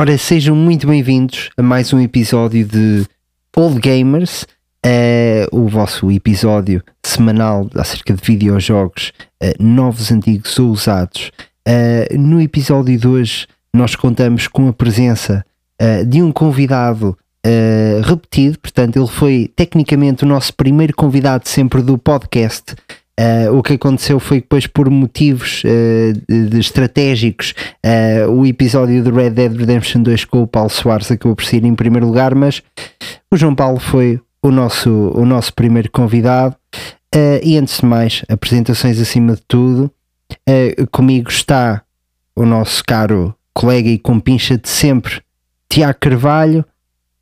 Ora, sejam muito bem-vindos a mais um episódio de Old Gamers, uh, o vosso episódio semanal acerca de videojogos uh, novos, antigos ou usados. Uh, no episódio de hoje, nós contamos com a presença de um convidado repetido, portanto, ele foi tecnicamente o nosso primeiro convidado sempre do podcast. Uh, o que aconteceu foi que depois por motivos uh, de, de estratégicos uh, o episódio de Red Dead Redemption 2 com o Paulo Soares acabou por sair em primeiro lugar, mas o João Paulo foi o nosso, o nosso primeiro convidado. E antes de mais, apresentações acima de tudo. Comigo está o nosso caro colega e compincha de sempre Tiago Carvalho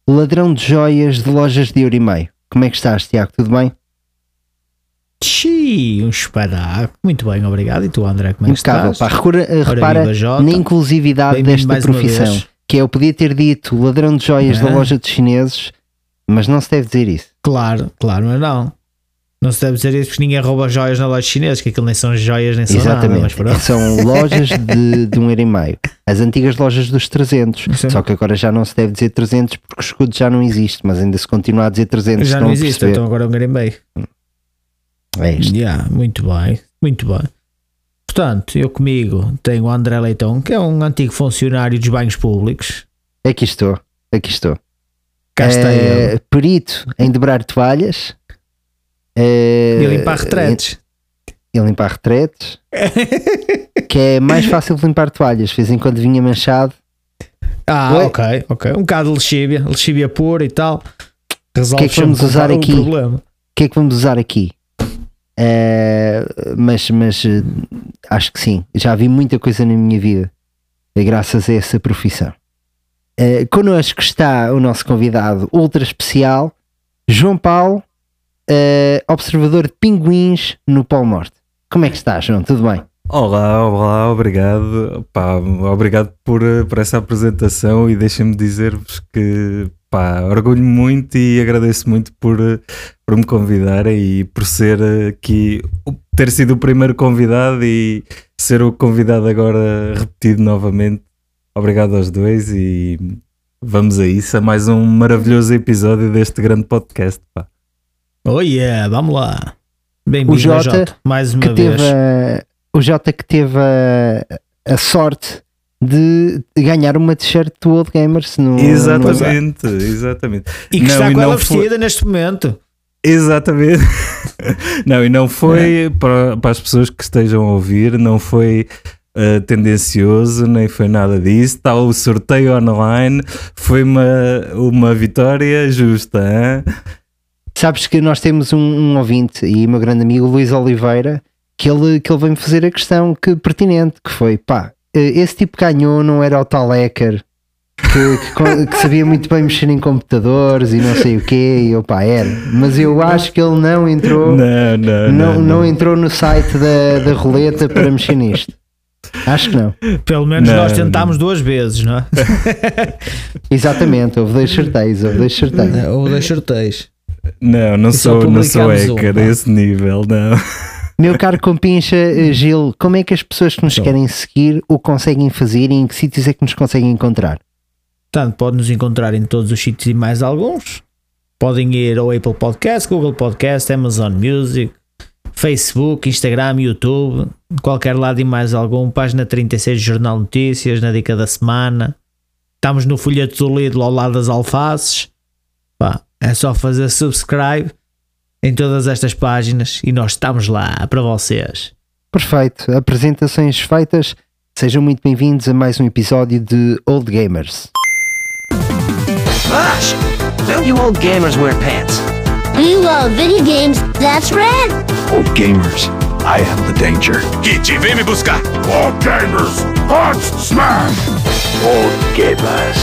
ladrão de joias de lojas de euro e meio. Como é que estás Tiago, tudo bem? Xiii, um espetáculo. Muito bem, obrigado. E tu, André, como é que Impecável, estás? Pá, repara, na inclusividade desta profissão. Que é, eu podia ter dito ladrão de joias é. da loja de chineses, mas não se deve dizer isso. Claro, claro, mas não. Não se deve dizer isso porque ninguém rouba joias na loja chinesa, que aquilo nem são joias nem são Exatamente. nada. São lojas de, de um euro e meio. As antigas lojas dos 300. Sim. Só que agora já não se deve dizer 300 porque o escudo já não existe, mas ainda se continua a dizer 300. Já não existe, então agora é um euro e meio. É isto. Yeah, muito bem, muito bem. Portanto, eu comigo tenho o André Leitão, que é um antigo funcionário dos banhos públicos. Aqui estou, aqui estou. Cá está é, ele. Perito em dobrar toalhas. É, e limpar retretes. E limpar retretes. que é mais fácil de limpar toalhas. De vez em quando vinha manchado. Ah, Oi? ok, ok. Um bocado de lexívia, lexívia pura e tal. Resolve o que é que vamos usar aqui? O que é que vamos usar aqui? Uh, mas, mas uh, acho que sim, já vi muita coisa na minha vida graças a essa profissão. Uh, connosco está o nosso convidado ultra especial, João Paulo, uh, observador de pinguins no Polo Norte. Como é que está, João? Tudo bem? Olá, olá, obrigado. Pá, obrigado por, por essa apresentação e deixem-me dizer-vos que pá, orgulho muito e agradeço muito por, por me convidarem e por ser aqui, ter sido o primeiro convidado e ser o convidado agora repetido novamente. Obrigado aos dois e vamos a isso, a mais um maravilhoso episódio deste grande podcast. Pá. Oh yeah, vamos lá. Bem-vindo, Jota, Jota, mais uma vez. A, o Jota que teve a, a sorte de ganhar uma t-shirt do Old Gamers no Exatamente, no... exatamente. E que não, está com ela vestida foi... neste momento. Exatamente. não, e não foi é. para, para as pessoas que estejam a ouvir, não foi uh, tendencioso, nem foi nada disso. Está o sorteio online, foi uma, uma vitória justa. Hein? Sabes que nós temos um, um ouvinte e meu grande amigo Luís Oliveira que ele, que ele veio-me fazer a questão que pertinente, que foi pá, eh, esse tipo ganhou não era o tal hacker que, que, que, sabia muito bem mexer em computadores e não sei o quê, e opa, era. Mas eu acho que ele não entrou, não, não, não, não, não entrou no site da, da roleta para mexer nisto. Acho que não. Pelo menos não, nós tentámos duas vezes, não é? Exatamente, houve dois sorteios, houve dois sorteios. Houve dois sorteios. Não, não sou, não sou hacker um, a esse nível, não. Meu caro compincha eh, Gil, como é que as pessoas que nos então. querem seguir o conseguem fazer e em que sítios é que nos conseguem encontrar? Portanto, podem nos encontrar em todos os sítios e mais alguns. Podem ir ao Apple Podcast, Google Podcast, Amazon Music, Facebook, Instagram, YouTube, qualquer lado e mais algum. Página 36 do Jornal Notícias, na dica da semana. Estamos no folheto do Lidl ao lado das alfaces. Pá, é só fazer subscribe em todas estas páginas e nós estamos lá para vocês. Perfeito. Apresentações feitas. Sejam muito bem-vindos a mais um episódio de Old Gamers. Gosh, don't you old gamers wear pants? Mm, you love video games, that's right. Old gamers, I am the danger. Kitty, vem me buscar. Old gamers, hot smash. Old gamers,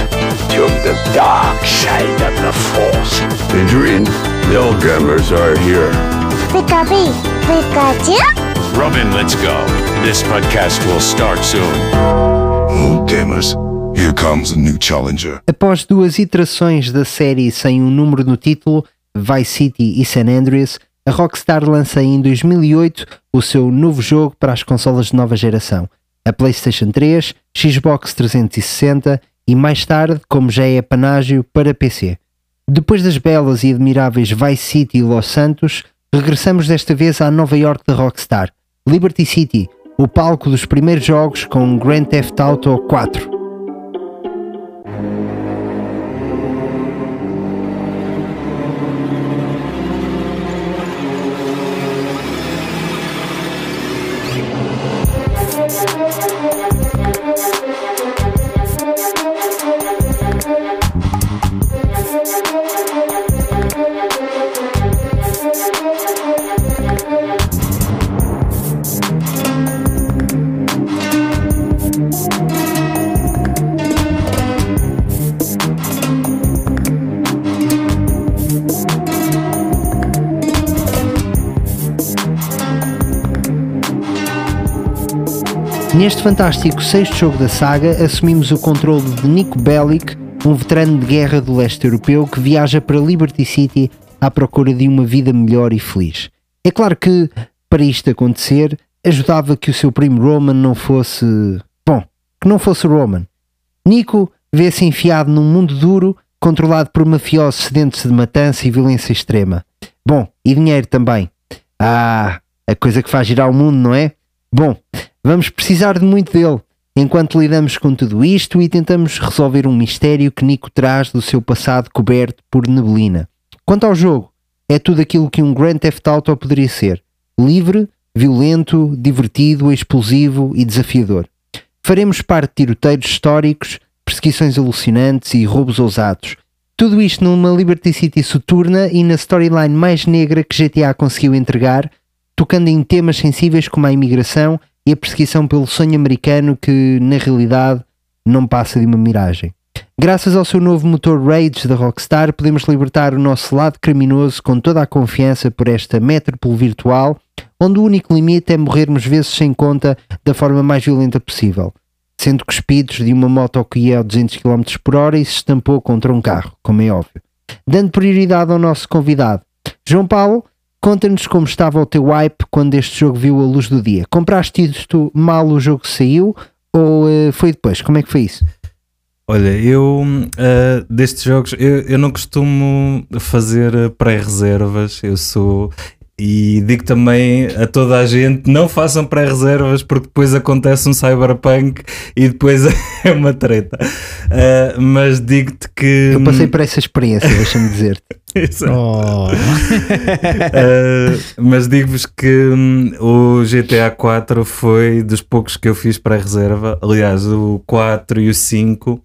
to the dark side of the force. Adrian, the old gamers are here. Pikachu, Pikachu? Robin, let's go. This podcast will start soon. Old gamers, here comes a new challenger. Após duas iterações da série sem um número no título, Vice City e San Andreas, a Rockstar lança em 2008 o seu novo jogo para as consolas de nova geração, a PlayStation 3, Xbox 360 e mais tarde, como já é panágio, para PC. Depois das belas e admiráveis Vice City e Los Santos, regressamos desta vez à Nova York da Rockstar, Liberty City, o palco dos primeiros jogos com Grand Theft Auto 4. Neste fantástico sexto jogo da saga, assumimos o controle de Nico Bellic, um veterano de guerra do leste europeu que viaja para Liberty City à procura de uma vida melhor e feliz. É claro que, para isto acontecer, ajudava que o seu primo Roman não fosse. Bom, que não fosse Roman. Nico vê-se enfiado num mundo duro, controlado por mafiosos sedentes de matança e violência extrema. Bom, e dinheiro também. Ah, a coisa que faz girar o mundo, não é? Bom, vamos precisar de muito dele enquanto lidamos com tudo isto e tentamos resolver um mistério que Nico traz do seu passado coberto por neblina. Quanto ao jogo, é tudo aquilo que um Grand Theft Auto poderia ser: livre, violento, divertido, explosivo e desafiador. Faremos parte de tiroteiros históricos, perseguições alucinantes e roubos ousados. Tudo isto numa Liberty City soturna e na storyline mais negra que GTA conseguiu entregar tocando em temas sensíveis como a imigração e a perseguição pelo sonho americano que, na realidade, não passa de uma miragem. Graças ao seu novo motor Rage da Rockstar, podemos libertar o nosso lado criminoso com toda a confiança por esta metrópole virtual, onde o único limite é morrermos vezes sem conta da forma mais violenta possível, sendo cuspidos de uma moto que ia a 200 km por hora e se estampou contra um carro, como é óbvio. Dando prioridade ao nosso convidado, João Paulo, Conta-nos como estava o teu hype quando este jogo viu a luz do dia. Compraste isto mal o jogo saiu ou uh, foi depois? Como é que foi isso? Olha, eu uh, destes jogos eu, eu não costumo fazer pré-reservas. Eu sou e digo também a toda a gente: não façam pré-reservas porque depois acontece um cyberpunk e depois é uma treta. Uh, mas digo-te que. Eu passei por essa experiência, deixa-me dizer-te. Oh. uh, mas digo-vos que um, o GTA 4 foi dos poucos que eu fiz pré-reserva. Aliás, o 4 e o 5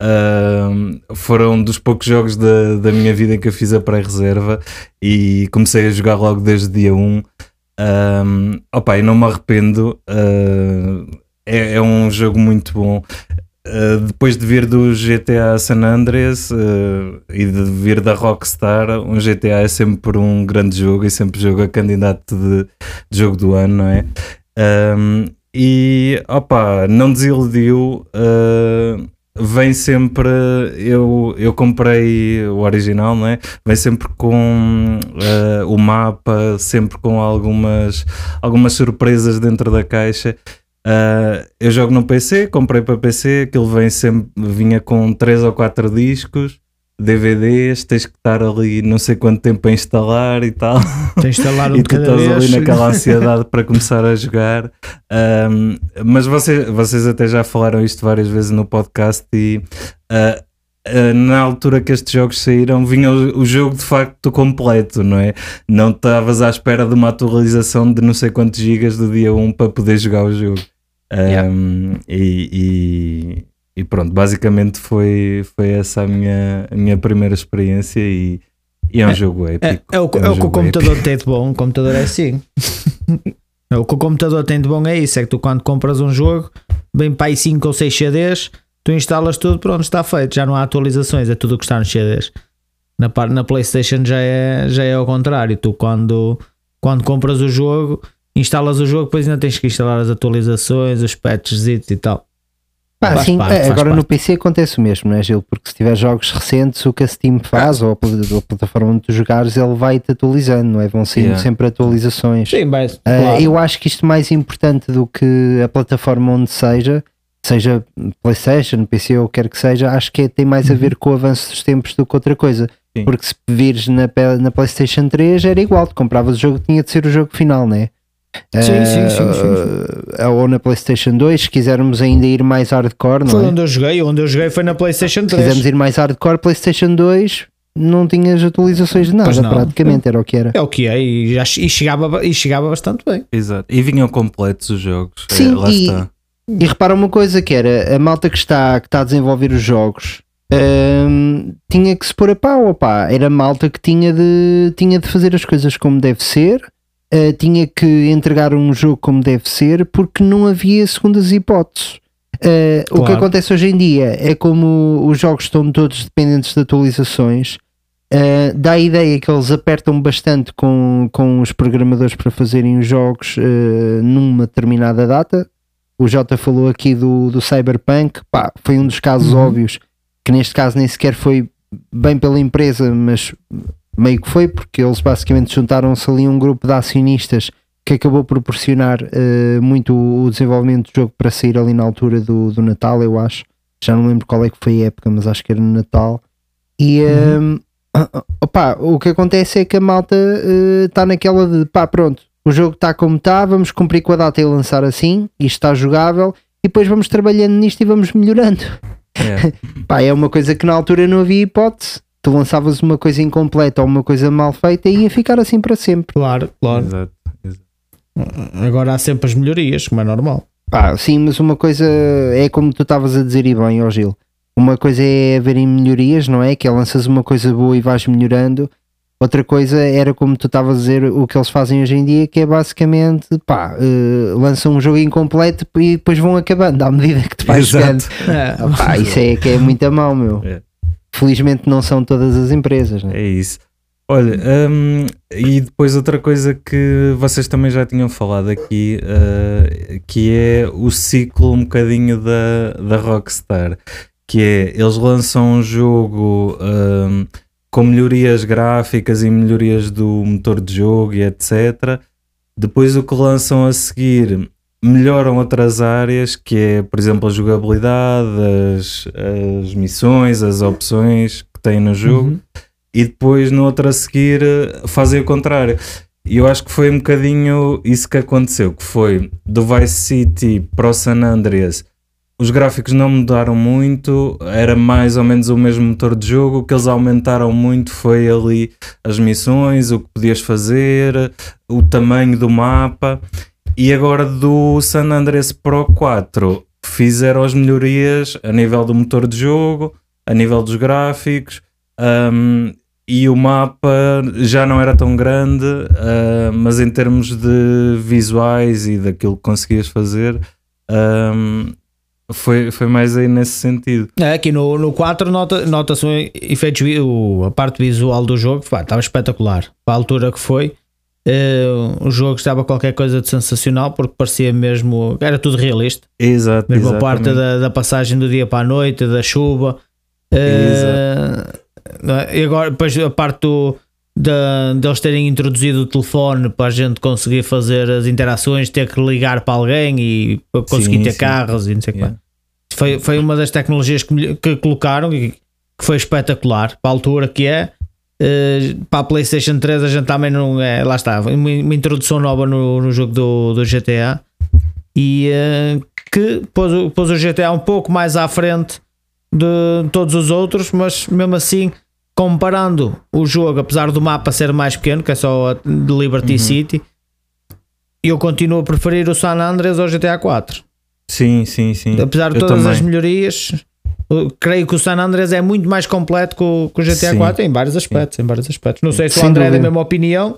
Uh, foram dos poucos jogos da, da minha vida em que eu fiz a pré-reserva e comecei a jogar logo desde dia 1. Um, opa, e não me arrependo, uh, é, é, um jogo muito bom. Uh, depois de vir do GTA San Andreas uh, e de vir da Rockstar, um GTA é sempre um grande jogo e sempre jogo a candidato de, de jogo do ano, não é? Um, e opa, não desiludiu. Vem sempre. Eu, eu comprei o original, não é? Vem sempre com uh, o mapa, sempre com algumas, algumas surpresas dentro da caixa. Uh, eu jogo no PC, comprei para PC, aquilo vem sempre, vinha com 3 ou 4 discos. DVDs, tens que estar ali não sei quanto tempo a instalar e tal. Tens de instalar um e tu estás ali naquela ansiedade para começar a jogar. Um, mas vocês, vocês até já falaram isto várias vezes no podcast e uh, uh, na altura que estes jogos saíram vinha o, o, jogo de facto completo, não é? Não estavas à espera de uma atualização de não sei quantos gigas do dia 1 para poder jogar o jogo. Um, yeah. e, e pronto, basicamente foi, foi essa a minha, a minha primeira experiência e, e é um é, jogo épico. É, é o, é, um é o que o computador épico. tem de bom, o computador é assim. é o que o computador tem de bom é isso, é que tu quando compras um jogo, vem para aí 5 ou 6 CDs, tu instalas tudo, pronto, está feito, já não há atualizações, é tudo o que está nos CDs. Na, na Playstation já é, já é ao contrário, tu quando, quando compras o jogo, instalas o jogo, depois ainda tens que instalar as atualizações, os patches e tal. Pá, sim, parte, é, agora parte. no PC acontece o mesmo, não é, Gil? Porque se tiver jogos recentes, o que a Steam faz, ah. ou a, a, plataforma onde tu jogares, ele vai-te atualizando, não é? Vão sendo yeah. sempre atualizações. Sim, mas, uh, Eu acho que isto mais importante do que a plataforma onde seja seja PlayStation, PC ou quer que seja, acho que é- tem mais a ver com o avanço dos tempos do que outra coisa. Sim. Porque se vires na, na PlayStation 3 era igual, tu compravas o jogo, tinha de ser o jogo final, né? Sim, sim, sim, Eh, ou na PlayStation 2, se quisermos ainda ir mais hardcore, não Foi é? onde eu joguei, onde eu joguei foi na PlayStation Se 3. quisermos ir mais hardcore, PlayStation 2 não tinhas atualizações de nada, praticamente era o que era. É o que é, e, já, e, chegava, e chegava bastante bem. Exato. E vinham completos os jogos. É, Sim, lá e- está. E repara uma coisa que era a malta que está, que está a desenvolver os jogos hum, tinha que se pôr a pau, opá. era malta que tinha de, tinha de fazer as coisas como deve ser, eh, tinha que entregar um jogo como deve ser, porque não havia segundas hipóteses. Eh, O que Claro. acontece hoje em dia é como os jogos estão todos dependentes de atualizações. eh, dá a ideia que eles apertam bastante com, com os programadores para fazerem os jogos eh, numa determinada data, o Jota falou aqui do, do Cyberpunk, pá, foi um dos casos óbvios, que neste caso nem sequer foi bem pela empresa, mas meio que foi, porque eles basicamente juntaram-se ali um grupo de acionistas que acabou por proporcionar eh, muito o desenvolvimento do jogo para sair ali na altura do, do Natal, eu acho. Já não lembro qual é que foi a época, mas acho que era no Natal. E ehm, opa, o que acontece é que a malta está naquela de pá, pronto, o jogo está como está, vamos cumprir com a data e lançar assim, isto está jogável, e depois vamos trabalhando nisto e vamos melhorando. É. Pá, é uma coisa que na altura não havia hipótese. Tu lançavas uma coisa incompleta ou uma coisa mal feita e ia ficar assim para sempre. Claro, claro. Exato. exato. Agora há sempre as melhorias, como é normal. Pá, sim, mas uma coisa é como tu estavas a dizer e bem, ó Gil. Uma coisa é haverem melhorias, não é? Que é lanças uma coisa boa e vais melhorando. Outra coisa era como tu estavas a dizer o que eles fazem hoje em dia, que é basicamente pá, eh, lançam um jogo incompleto e depois vão acabando à medida que tu vais jogando. Exato. É, Ah, pá, isso é que é muito a mal, meu. É. Felizmente não são todas as empresas, né? É isso. Olha, hum, e depois outra coisa que vocês também já tinham falado aqui, uh, que é o ciclo um bocadinho da, da Rockstar, que é, eles lançam um jogo hum, com melhorias gráficas e melhorias do motor de jogo e etc. Depois o que lançam a seguir melhoram outras áreas, que é, por exemplo, a jogabilidade, as, as missões, as opções que tem no jogo Uhum. e depois no outro a seguir fazem o contrário. E eu acho que foi um bocadinho isso que aconteceu, que foi do Vice City para o San Andreas. Os gráficos não mudaram muito, era mais ou menos o mesmo motor de jogo. O que eles aumentaram muito foi ali as missões, o que podias fazer, o tamanho do mapa. E agora do San Andreas Pro 4 fizeram as melhorias a nível do motor de jogo, a nível dos gráficos. Um, e o mapa já não era tão grande, uh, mas em termos de visuais e daquilo que conseguias fazer, um, foi, foi mais aí nesse sentido. É, aqui no, no 4 nota- nota-se um efeitos, a parte visual do jogo, pá, estava espetacular. Para a altura que foi, eh, o jogo estava qualquer coisa de sensacional porque parecia mesmo, era tudo realista. Exato, Mesmo a parte exatamente. da, da passagem do dia para a noite, da chuva. É? e agora, depois a parte do, da, deles terem introduzido o telefone para a gente conseguir fazer as interações, ter que ligar para alguém e conseguir Sim, ter sim. carros e não sei o Yeah. Foi, foi uma das tecnologias que, que colocaram e que foi espetacular para a altura que é. Eh, para a PlayStation 3 a gente também não é. Lá está, uma, uma introdução nova no, no jogo do, do GTA e eh, que pôs, o- pôs o GTA um pouco mais à frente de todos os outros, mas mesmo assim, comparando o jogo, apesar do mapa ser mais pequeno, que é só de Liberty City, eu continuo a preferir o San Andreas ao GTA 4. Sim, sim, sim. Apesar de Eu todas também. as melhorias, creio que o San Andreas é muito mais completo que o, que o GTA Sim. 4 em vários aspectos, em vários aspectos. Não sei se o André é da mesma opinião.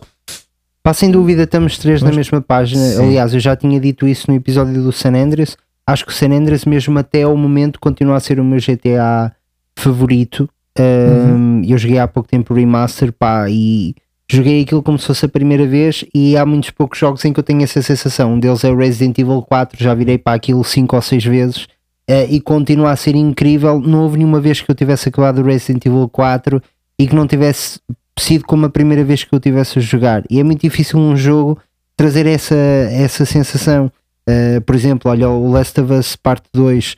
Pá, sem dúvida estamos três na Mas- mesma página. Sim. Aliás, eu já tinha dito isso no episódio do San Andreas. Acho que o San Andreas, mesmo até ao momento, continua a ser o meu GTA favorito. Um, Eu joguei há pouco tempo o Remaster, pá, e joguei aquilo como se fosse a primeira vez. E há muitos poucos jogos em que eu tenho essa sensação. Um deles é o Resident Evil 4, já virei para aquilo 5 ou 6 vezes. Eh, e continua a ser incrível. Não houve nenhuma vez que eu tivesse acabado o Resident Evil 4 e que não tivesse sido como a primeira vez que eu tivesse a jogar. E é muito difícil um jogo trazer essa, essa sensação. Uh, por exemplo, olha o Last of Us Parte 2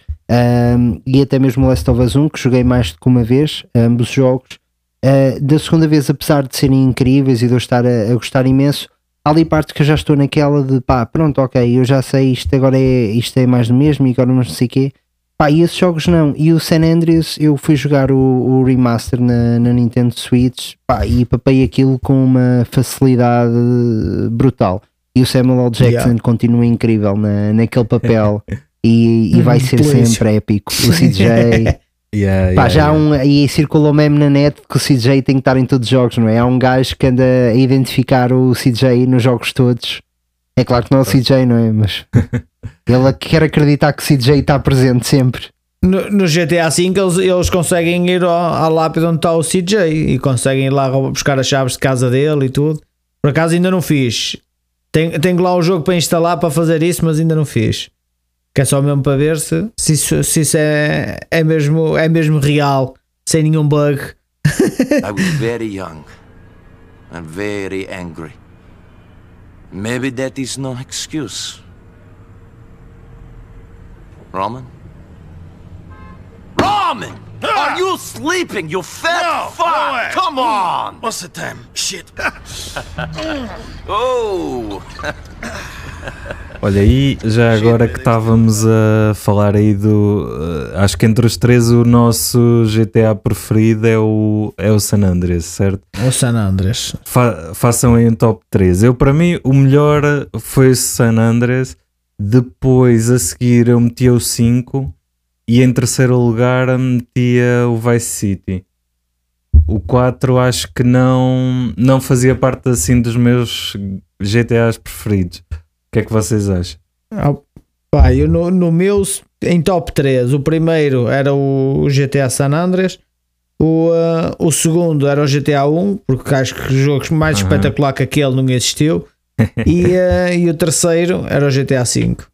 um, e até mesmo o Last of Us 1, que joguei mais do que uma vez, ambos os jogos. Uh, da segunda vez, apesar de serem incríveis e de eu estar a, a, gostar imenso, há ali partes que eu já estou naquela de pá, pronto, ok, eu já sei, isto agora é, isto é mais do mesmo e agora não sei o quê. Pá, e esses jogos não. E o San Andreas, eu fui jogar o, o remaster na, na, Nintendo Switch pá, e papei aquilo com uma facilidade brutal. E o Samuel L. Jackson yeah. continua incrível na, naquele papel e, e vai ser sempre épico. O CJ. Yeah, Pá, yeah, já há um, e circulou mesmo na net que o CJ tem que estar em todos os jogos, não é? Há um gajo que anda a identificar o CJ nos jogos todos. É claro que não é o CJ, não é? Mas ele quer acreditar que o CJ está presente sempre. No, no GTA V eles, eles conseguem ir ao, à lápide onde está o CJ e conseguem ir lá buscar as chaves de casa dele e tudo. Por acaso ainda não fiz. Tenho, tenho lá o jogo para instalar para fazer isso, mas ainda não fiz. Que é só mesmo para ver se, se, isso, se isso é, é, mesmo, é mesmo real, sem nenhum bug. I was very young and very angry. Maybe that is no excuse. Roman? Roman! Are you sleeping, you fat no, fuck? Come on! What's the time? Shit. oh! Olha, aí já agora que estávamos a falar aí do. Uh, acho que entre os três o nosso GTA preferido é o, é o San Andreas, certo? O San Andreas. Fa façam aí um top 3. Eu, para mim, o melhor foi o San Andreas. Depois, a seguir, eu metia o 5. E em terceiro lugar, metia o Vice City. O 4 acho que não, não fazia parte assim dos meus GTAs preferidos que é que vocês acham? Ah, pá, eu no, no meu, em top 3, o primeiro era o GTA San Andreas, o, uh, o segundo era o GTA 1, porque acho que jogos mais uhum. espetacular que aquele não existiu, e, uh, e o terceiro era o GTA 5.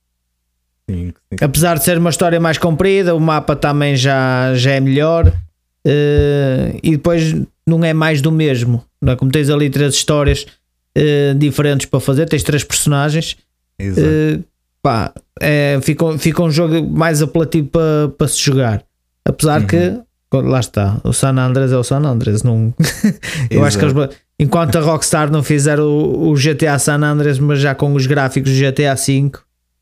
Apesar de ser uma história mais comprida, o mapa também já, já é melhor. Uh, e depois não é mais do mesmo. Não é? Como tens ali três histórias uh, diferentes para fazer, tens três personagens Uh, pá, é, fica, fica um jogo mais apelativo para, para se jogar. Apesar uhum. que, lá está, o San Andreas é o San Andreas. Não, eu acho que eles, enquanto a Rockstar não fizer o, o, GTA San Andreas, mas já com os gráficos do GTA V,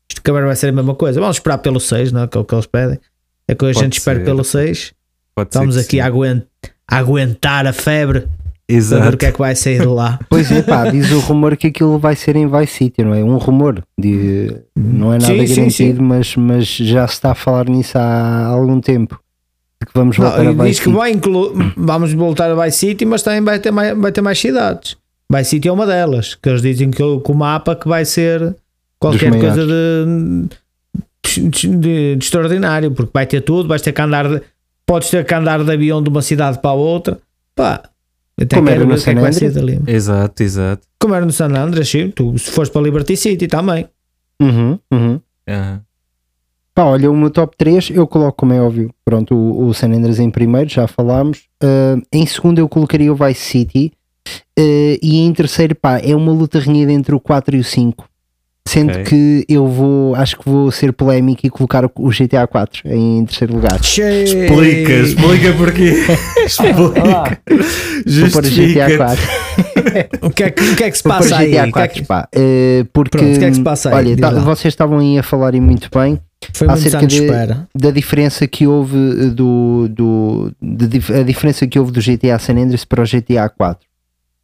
isto agora vai ser a mesma coisa. Vamos esperar pelo 6, não é? que é o que eles pedem. É que a gente espera pelo 6. Pode Estamos aqui a, aguent, a aguentar a febre Exato. Ver o que é que vai sair de lá. Pois é, pá, diz o rumor que aquilo vai ser em Vice City, não é? Um rumor, de, não é nada sim, garantido, sim, sim. Mas, mas já se está a falar nisso há algum tempo. Que vamos voltar não, a Vice diz City. que vai inclu... vamos voltar a Vice City, mas também vai ter mais, vai ter mais cidades. Vice City é uma delas, que eles dizem que, o mapa que vai ser qualquer coisa de, de, de, de, extraordinário, porque vai ter tudo, vais ter que andar, de, podes ter que andar de avião de uma cidade para a outra. Pá, até Como era no San Andreas. Exato, exato. Como era no San Andreas, sim. Tu, se fores para Liberty City também. Uhum, uhum. Uhum. Pá, olha, o meu top 3 eu coloco, como é óbvio, pronto, o, o San Andreas em primeiro, já falámos. Uh, em segundo eu colocaria o Vice City. Uh, e em terceiro, pá, é uma luta renhida entre o 4 e o 5. Sendo okay. que eu vou, acho que vou ser polémico e colocar o GTA 4 em terceiro lugar. Explica, explica porquê. explica. Vou pôr o GTA 4. o, que é, o que é que se passa aí? GTA 4, pá. Uh, porque, Pronto, o que é que se passa aí? Olha, tá, vocês estavam aí a falarem muito bem. Foi acerca de, espera. da diferença que houve do, do de, a diferença que houve do GTA San Andreas para o GTA 4.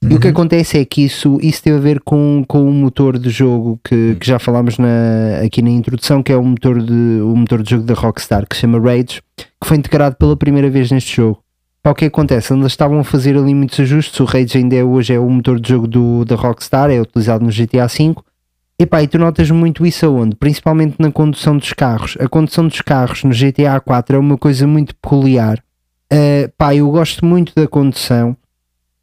Uhum. E o que acontece é que isso, isso teve a ver com, com o motor de jogo que, uhum. que já falámos na, aqui na introdução, que é o motor, de, o motor de jogo da Rockstar, que se chama Rage, que foi integrado pela primeira vez neste jogo. Para o que acontece? Eles estavam a fazer ali muitos ajustes. O Rage ainda é, hoje é o motor de jogo do, da Rockstar, é utilizado no GTA V. E pá, e tu notas muito isso aonde? Principalmente na condução dos carros. A condução dos carros no GTA 4 é uma coisa muito peculiar. Uh, pá, eu gosto muito da condução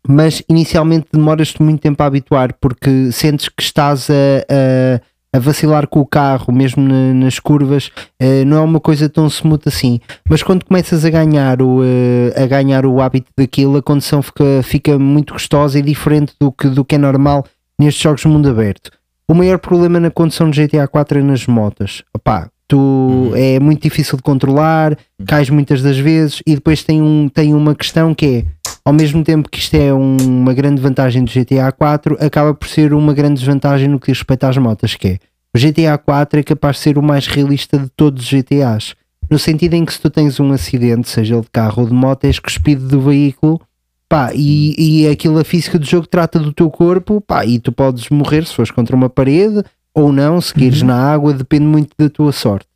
mas inicialmente demoras-te muito tempo a habituar porque sentes que estás a, a, a vacilar com o carro, mesmo na, nas curvas, uh, não é uma coisa tão smooth assim. Mas quando começas a ganhar o, uh, a ganhar o hábito daquilo, a condição fica, fica muito gostosa e diferente do que, do que é normal nestes jogos de mundo aberto. o maior problema na condução de GTA 4 é nas motas. Opá, tu é muito difícil de controlar, cais muitas das vezes e depois tem, um, tem uma questão que é ao mesmo tempo que isto é um- uma grande vantagem do GTA 4, acaba por ser uma grande desvantagem no que diz respeito às motas, que é o GTA 4 é capaz de ser o mais realista de todos os GTAs. No sentido em que se tu tens um acidente, seja ele de carro ou de moto, és cuspido do veículo pá, e, e aquilo a física do jogo trata do teu corpo pá, e tu podes morrer se fores contra uma parede ou não, se caíres na água, depende muito da tua sorte.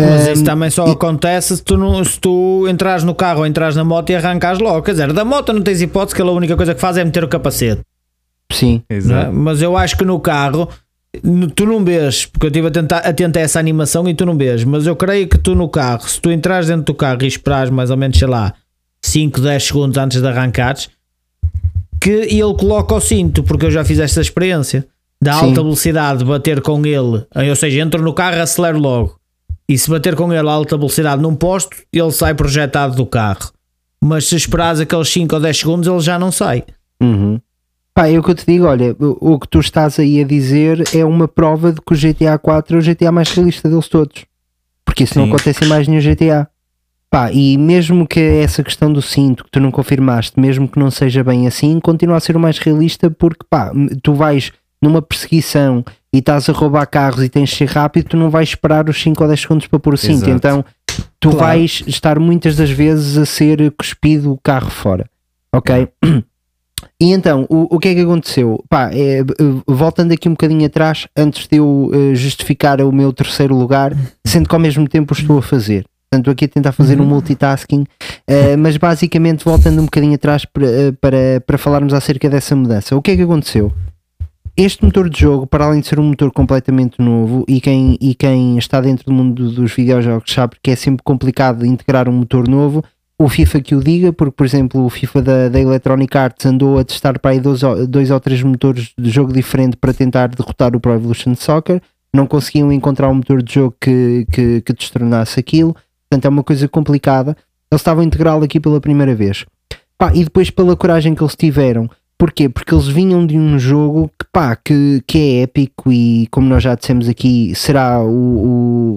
Mas isso também só acontece se tu, não, se tu entras no carro ou entras na moto e arrancas logo. Quer dizer, da moto não tens hipótese que a única coisa que faz é meter o capacete. Sim, não é? Exato. Mas eu acho que no carro tu não vês, porque eu estive a tentar atento a essa animação e tu não vês, mas eu creio que tu no carro, se tu entras dentro do carro e esperares mais ou menos, sei lá, 5, 10 segundos antes de arrancares, que ele coloca o cinto, porque eu já fiz esta experiência da Sim. alta velocidade, bater com ele, ou seja, entro no carro, acelero logo, e se bater com ele a alta velocidade num posto, ele sai projetado do carro. Mas se esperares aqueles 5 ou 10 segundos, ele já não sai. Uhum. Pá, é o que eu te digo, olha, o, o que tu estás aí a dizer é uma prova de que o GTA 4 é o GTA mais realista deles todos. Porque isso não Sim. acontece em mais nenhum GTA. Pá, e mesmo que essa questão do cinto que tu não confirmaste, mesmo que não seja bem assim, continua a ser o mais realista porque pá, tu vais numa perseguição e estás a roubar carros e tens de ser rápido, tu não vais esperar os 5 ou 10 segundos para pôr o cinto. Exato. Então tu Claro. vais estar muitas das vezes a ser cuspido o carro fora. Ok? E então, o, o que é que aconteceu? Pá, é, eh, voltando aqui um bocadinho atrás, antes de eu eh, justificar o meu terceiro lugar, sendo que ao mesmo tempo estou a fazer. Portanto, aqui a tentar fazer um multitasking, eh, mas basicamente voltando um bocadinho atrás para, para, para falarmos acerca dessa mudança. O que é que aconteceu? Este motor de jogo, para além de ser um motor completamente novo, e quem, e quem está dentro do mundo dos videojogos sabe que é sempre complicado integrar um motor novo, o FIFA que o diga, porque, por exemplo, o FIFA da, da Electronic Arts andou a testar para aí dois, dois ou três motores de jogo diferente para tentar derrotar o Pro Evolution Soccer, não conseguiam encontrar um motor de jogo que, que, que destronasse aquilo, portanto é uma coisa complicada. Eles estavam a integrá-lo aqui pela primeira vez. Pá, e depois pela coragem que eles tiveram. Porquê? Porque eles vinham de um jogo que, pá, que, que é épico e, como nós já dissemos aqui, será o,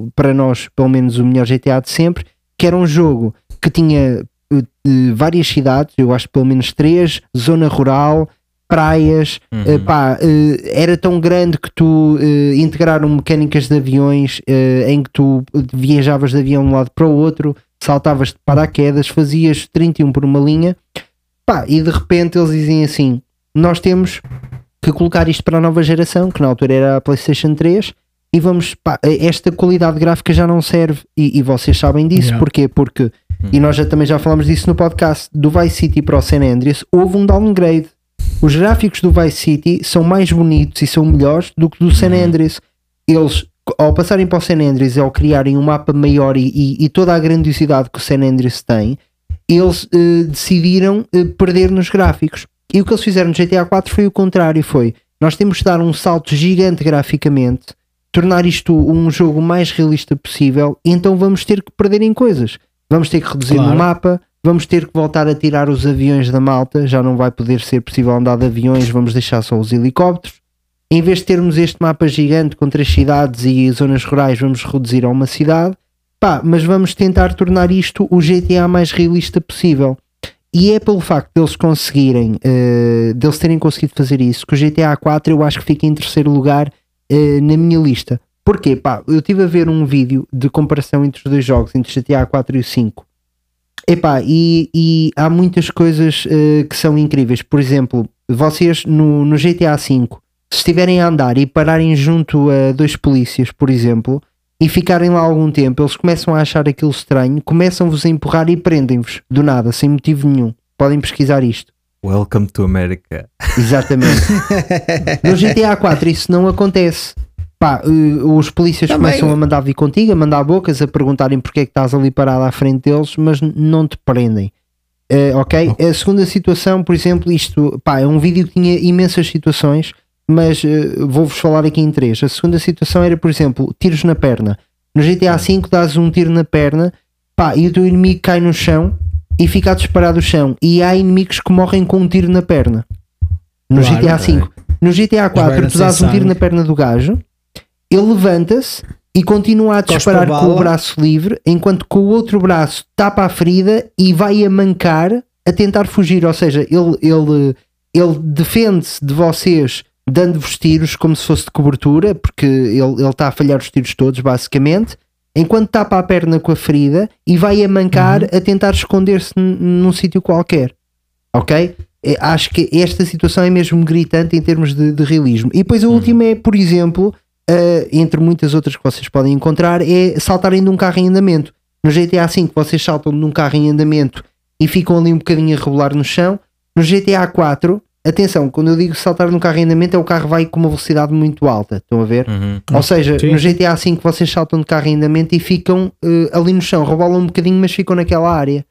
o- para nós, pelo menos, o melhor GTA de sempre, que era um jogo que tinha eh, várias cidades, eu acho pelo menos três, zona rural, praias, eh, pá, eh, era tão grande que tu eh, integraram mecânicas de aviões em que tu viajavas de avião de um lado para o outro, saltavas de paraquedas, fazias 31 por uma linha, pá, e de repente eles dizem assim: nós temos que colocar isto para a nova geração, que na altura era a PlayStation 3, e vamos, pá, esta qualidade gráfica já não serve, e, e vocês sabem disso, Yeah. porquê? Porque, e nós já, também já falamos disso no podcast, do Vice City para o San Andreas, houve um downgrade. Os gráficos do Vice City são mais bonitos e são melhores do que do San Andreas. Eles, ao passarem para o San Andreas, ao criarem um mapa maior e, e- e toda a grandiosidade que o San Andreas tem, eles eh, decidiram eh, perder nos gráficos. E o que eles fizeram no GTA 4 foi o contrário: foi nós temos de dar um salto gigante graficamente, tornar isto um jogo mais realista possível, e então vamos ter que perder em coisas. Vamos ter que reduzir Claro. no mapa, vamos ter que voltar a tirar os aviões da malta, já não vai poder ser possível andar de aviões, vamos deixar só os helicópteros. Em vez de termos este mapa gigante com três cidades e zonas rurais, vamos reduzir a uma cidade. Pá, mas vamos tentar tornar isto o GTA mais realista possível. E é pelo facto deles conseguirem, eh, deles terem conseguido fazer isso, que o GTA 4 eu acho que fica em terceiro lugar eh, na minha lista. Porquê? Pá, eu estive a ver um vídeo de comparação entre os dois jogos, entre o GTA 4 e o 5. Epá, e, e há muitas coisas eh, que são incríveis. Por exemplo, vocês no, no GTA V, se estiverem a andar e pararem junto a dois polícias, por exemplo, e ficarem lá algum tempo, eles começam a achar aquilo estranho, começam-vos a empurrar e prendem-vos do nada, sem motivo nenhum. Podem pesquisar isto. Welcome to America. Exatamente. no GTA 4 isso não acontece. Pá, eh, os polícias Também- começam a mandar vir contigo, a mandar bocas, a perguntarem porque é que estás ali parado à frente deles, mas não te prendem. Eh, ok? A segunda situação, por exemplo, isto pá, é um vídeo que tinha imensas situações, mas eh, vou-vos falar aqui em três. A segunda situação era, por exemplo, tiros na perna. No GTA V dás um tiro na perna pá, e o teu inimigo cai no chão e fica a disparar do chão. E há inimigos que morrem com um tiro na perna. No Claro. GTA V. No GTA 4, Agora tu dás um tiro sangue. na perna do gajo, ele levanta-se e continua a disparar com o braço livre, enquanto com o outro braço tapa a ferida e vai a mancar a tentar fugir. Ou seja, ele, ele, ele defende-se de vocês dando-vos tiros como se fosse de cobertura, porque ele está a falhar os tiros todos, basicamente. Enquanto tapa a perna com a ferida e vai a mancar Uhum. a tentar esconder-se num sítio qualquer. Ok? É, Acho que esta situação é mesmo gritante em termos de, de realismo. E depois a última é, por exemplo, uh, entre muitas outras que vocês podem encontrar, é saltarem de um carro em andamento. No GTA V vocês saltam de um carro em andamento e ficam ali um bocadinho a rebolar no chão. No GTA 4, atenção, quando eu digo saltar um carro em andamento, é o carro vai com uma velocidade muito alta. Estão a ver? Uhum. Ou seja, Sim. no GTA V vocês saltam de carro em andamento e ficam eh, ali no chão, rebolam um bocadinho, mas ficam naquela área.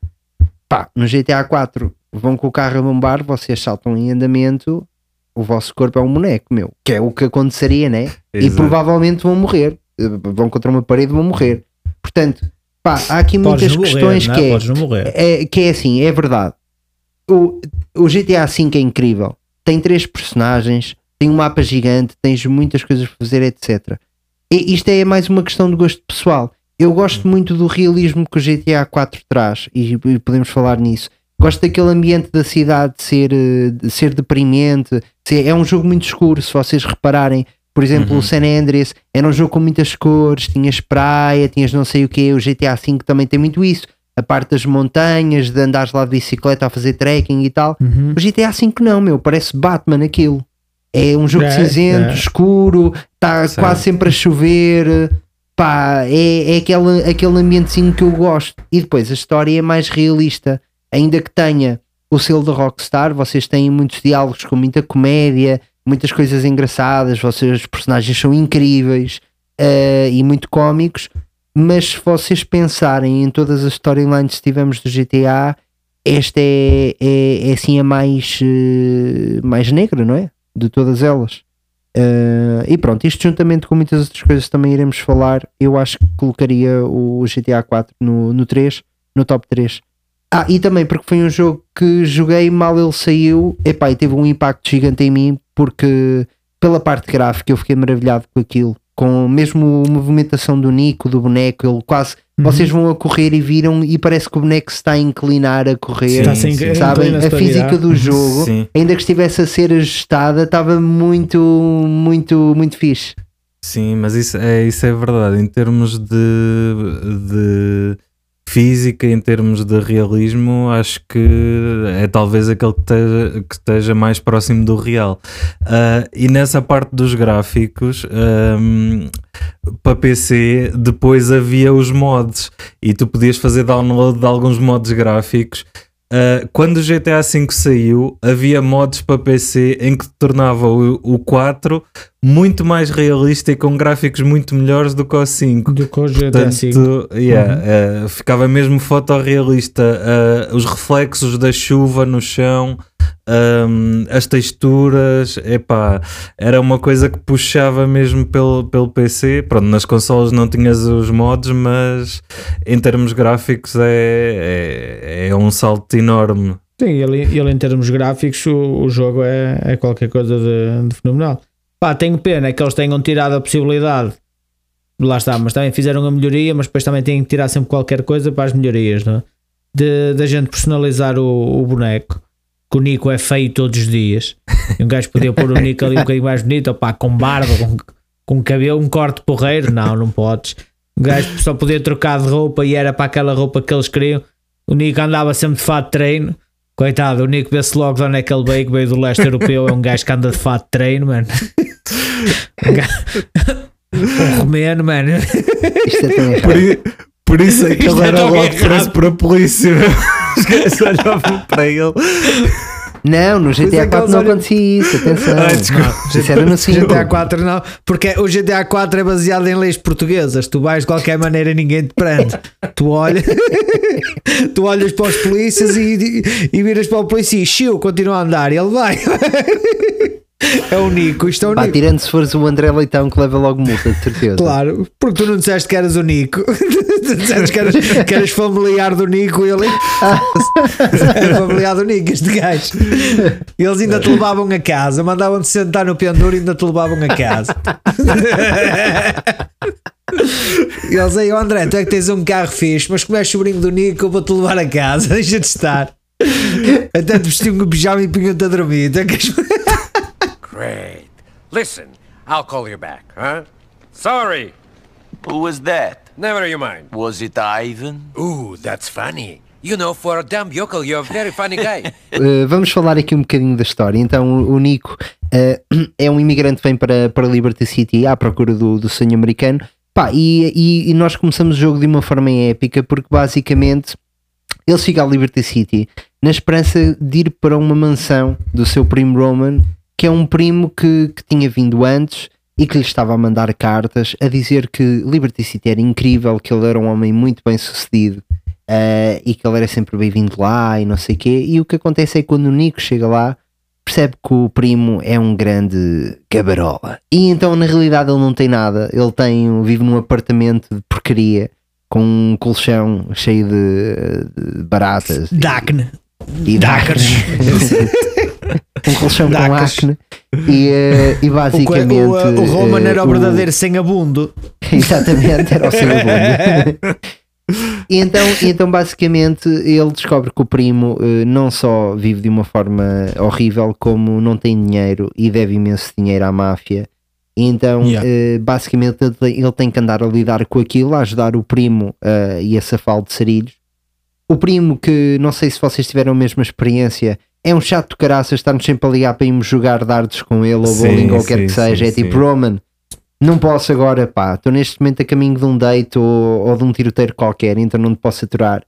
Pá, no GTA 4 vão com o carro a bombar, vocês saltam em andamento, o vosso corpo é um boneco, meu, que é o que aconteceria, né? E provavelmente vão morrer, Eh, vão contra uma parede e vão morrer. Portanto, pá, há aqui Podes muitas morrer, questões é? que é, é, que é assim, é verdade. O, o GTA V é incrível. Tem três personagens, tem um mapa gigante, tens muitas coisas para fazer, etc. E isto é mais uma questão de gosto pessoal. Eu gosto muito do realismo que o GTA 4 traz e, e podemos falar nisso. Gosto daquele ambiente da cidade de ser, eh, de ser deprimente. ser- é um jogo muito escuro, se vocês repararem. Por exemplo, o San Andreas era um jogo com muitas cores, tinhas praia, tinhas não sei o que. O GTA V também tem muito isso. A parte das montanhas, de andares lá de bicicleta a fazer trekking e tal. Uhum. O GTA V não, meu, parece Batman aquilo. É um jogo É, cinzento, é. escuro, está quase sempre a chover. Pá, é, é aquele, aquele ambientezinho que eu gosto. E depois a história é mais realista, ainda que tenha o selo da Rockstar. Vocês têm muitos diálogos com muita comédia, muitas coisas engraçadas. Vocês, os personagens são incríveis eh, e muito cómicos. Mas se vocês pensarem em todas as storylines que tivemos do GTA, esta é, é, é assim a mais, eh, mais negra, não é? De todas elas. Eh, e pronto, isto juntamente com muitas outras coisas também iremos falar, eu acho que colocaria o GTA 4 no, no 3, no top 3. Ah, e também porque foi um jogo que joguei mal ele saiu, epá, e teve um impacto gigante em mim, porque pela parte gráfica eu fiquei maravilhado com aquilo, com mesmo a movimentação do Nico, do boneco, ele quase, vocês vão a correr e viram e parece que o boneco se está a inclinar a correr, Está sem- sim. sabem? A física do jogo, Sim. ainda que estivesse a ser ajustada, estava muito, muito, muito fixe. Sim, mas isso é, isso é verdade. Em termos de, de física, em termos de realismo, acho que é talvez aquele que esteja, que esteja mais próximo do real. Ah, e nessa parte dos gráficos, ahm, para PC, depois havia os mods e tu podias fazer download de alguns mods gráficos. Uh, quando o GTA V saiu, havia mods para PC em que tornava o, o 4 muito mais realista e com gráficos muito melhores do que o 5. Do que o GTA V. Portanto, yeah, uh, ficava mesmo fotorrealista. Uh, os reflexos da chuva no chão, um, as texturas, epá, era uma coisa que puxava mesmo pelo, pelo PC. Pronto, nas consoles não tinhas os mods, mas em termos gráficos é, é, é um salto enorme. Sim, ele, ele em termos gráficos, o, o jogo é, é qualquer coisa de, de fenomenal. Pá, tenho pena é que eles tenham tirado a possibilidade. Lá está, mas também fizeram a melhoria, mas depois também têm que tirar sempre qualquer coisa para as melhorias, não é? De, de a gente personalizar o, o boneco. Que o Nico é feio todos os dias. E um gajo podia pôr o Nico ali um bocadinho mais bonito, opá, com barba, com, com cabelo, um corte porreiro. Não, não podes. O gajo só podia trocar de roupa e era para aquela roupa que eles queriam. O Nico andava sempre de fato de treino. Coitado, o Nico vê-se logo de onde é que ele veio, que veio do leste europeu. É um gajo que anda de fato de treino, mano. Um, gajo... um romeno, mano. Isto é tão errado. Por isso é que ele é era logo preso para a polícia. Os gajos olhavam para ele. Não, no é GTA que 4 eles não acontecia isso, atenção. Ah, desculpa. Isso era no 5. GTA 4 não, porque o GTA 4 é baseado em leis portuguesas. Tu vais de qualquer maneira, ninguém te prende. Tu olhas, tu olhas para os polícias e, e, e viras para o polícia e chiu, continua a andar. E ele vai. É o Nico, isto é o Pá, Nico. tirando se fores o André Leitão que leva logo multa, de certeza. Claro, porque tu não disseste que eras o Nico. tu disseste que eras, que eras familiar do Nico e ele é familiar do Nico, este gajo. Eles ainda te levavam a casa, mandavam-te sentar no pendura e ainda te levavam a casa. E eles aí, "Ó André, tu é que tens um carro fixe, mas como és sobrinho do Nico, eu vou-te levar a casa, deixa de estar. Até te vestiam um pijama e punham-te a dormir. Tu é que és- Great. Listen, I'll call you back, huh? Sorry. Who was that? Never you mind. Was it Ivan? Ooh, that's funny. You know, for a dumb yokel, you're a very funny guy. Uh, vamos falar aqui um bocadinho da história. Então, o, o Nico uh, é um imigrante que vem para, para Liberty City à procura do, do sonho americano. Pá, e, e- e nós começamos o jogo de uma forma épica porque basicamente ele chega à Liberty City na esperança de ir para uma mansão do seu primo Roman, que é um primo que, que tinha vindo antes e que lhe estava a mandar cartas a dizer que Liberty City era incrível, que ele era um homem muito bem sucedido eh, e que ele era sempre bem-vindo lá e não sei o quê. E o que acontece é que quando o Nico chega lá, percebe que o primo é um grande gabarola. E então, na realidade, ele não tem nada. Ele tem, vive num apartamento de porcaria com um colchão cheio de, de baratas Dacne. e de acne. um colchão com acne. E, eh, e O, basicamente. o, o Roman eh, era o o- verdadeiro sem abundo. Exatamente, era o seu abundo. E então, e então, basicamente, ele descobre que o primo eh, não só vive de uma forma horrível, como não tem dinheiro e deve imenso dinheiro à máfia. Então, Yeah. eh, basicamente, ele tem, que andar a lidar com aquilo, a ajudar o primo eh, e a safá-lo de sarilhos. O primo, que não sei se vocês tiveram a mesma experiência, é um chato de caraças, está-nos sempre a ligar para irmos jogar dardos com ele ou Sim, bowling ou o que quer sim, que seja. sim, é tipo, sim. Roman, não posso agora, pá, estou neste momento a caminho de um date ou, ou de um tiroteiro qualquer, então não te posso aturar.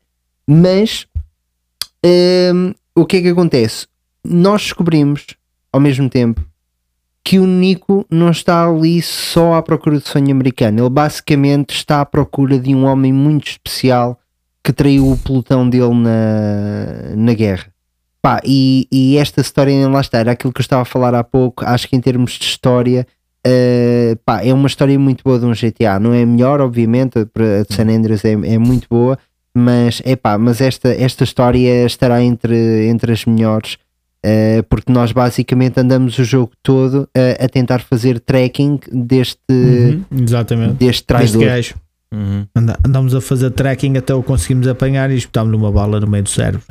Mas hum, o que é que acontece? Nós descobrimos ao mesmo tempo que o Nico não está ali só à procura do sonho americano, ele basicamente está à procura de um homem muito especial que traiu o pelotão dele na, na guerra. Pá, e, e esta história, lá está, era aquilo que eu estava a falar há pouco. Acho que em termos de história, eh, pá, é uma história muito boa de um GTA. Não é a melhor, obviamente, a para- a de San Andreas é, é muito boa, mas, é pá, mas esta, esta história estará entre, entre as melhores. eh, porque nós basicamente andamos o jogo todo a tentar fazer tracking deste, Uhum, exatamente. deste Este traidor. gajo. Uhum. Anda- Andámos a fazer tracking até o conseguimos apanhar e espetámos uma bala no meio do cérebro.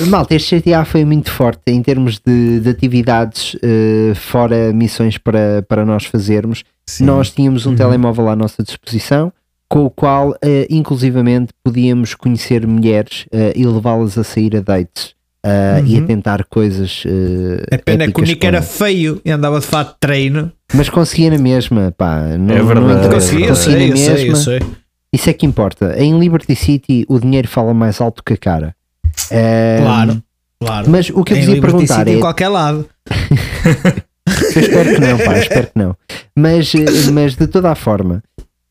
Malta, este GTA foi muito forte em termos de, de atividades eh, fora missões para, para nós fazermos. Sim. Nós tínhamos um Uhum. telemóvel à nossa disposição, com o qual, eh, inclusivamente, podíamos conhecer mulheres eh, e levá-las a sair a dates eh, e a Uhum. tentar coisas. A pena é que o com era feio e andava de fato de treino. Mas conseguia na mesma, pá. Não, É verdade, não é. Conseguia, conseguia sei, na eu sei, eu mesma. sei. Isso é que importa. Em Liberty City, o dinheiro fala mais alto que a cara. Eh, Claro, claro. Mas o que eu vos ia perguntar é. em qualquer lado. Eu espero que não, pá, espero que não. Mas, eh, mas de toda a forma,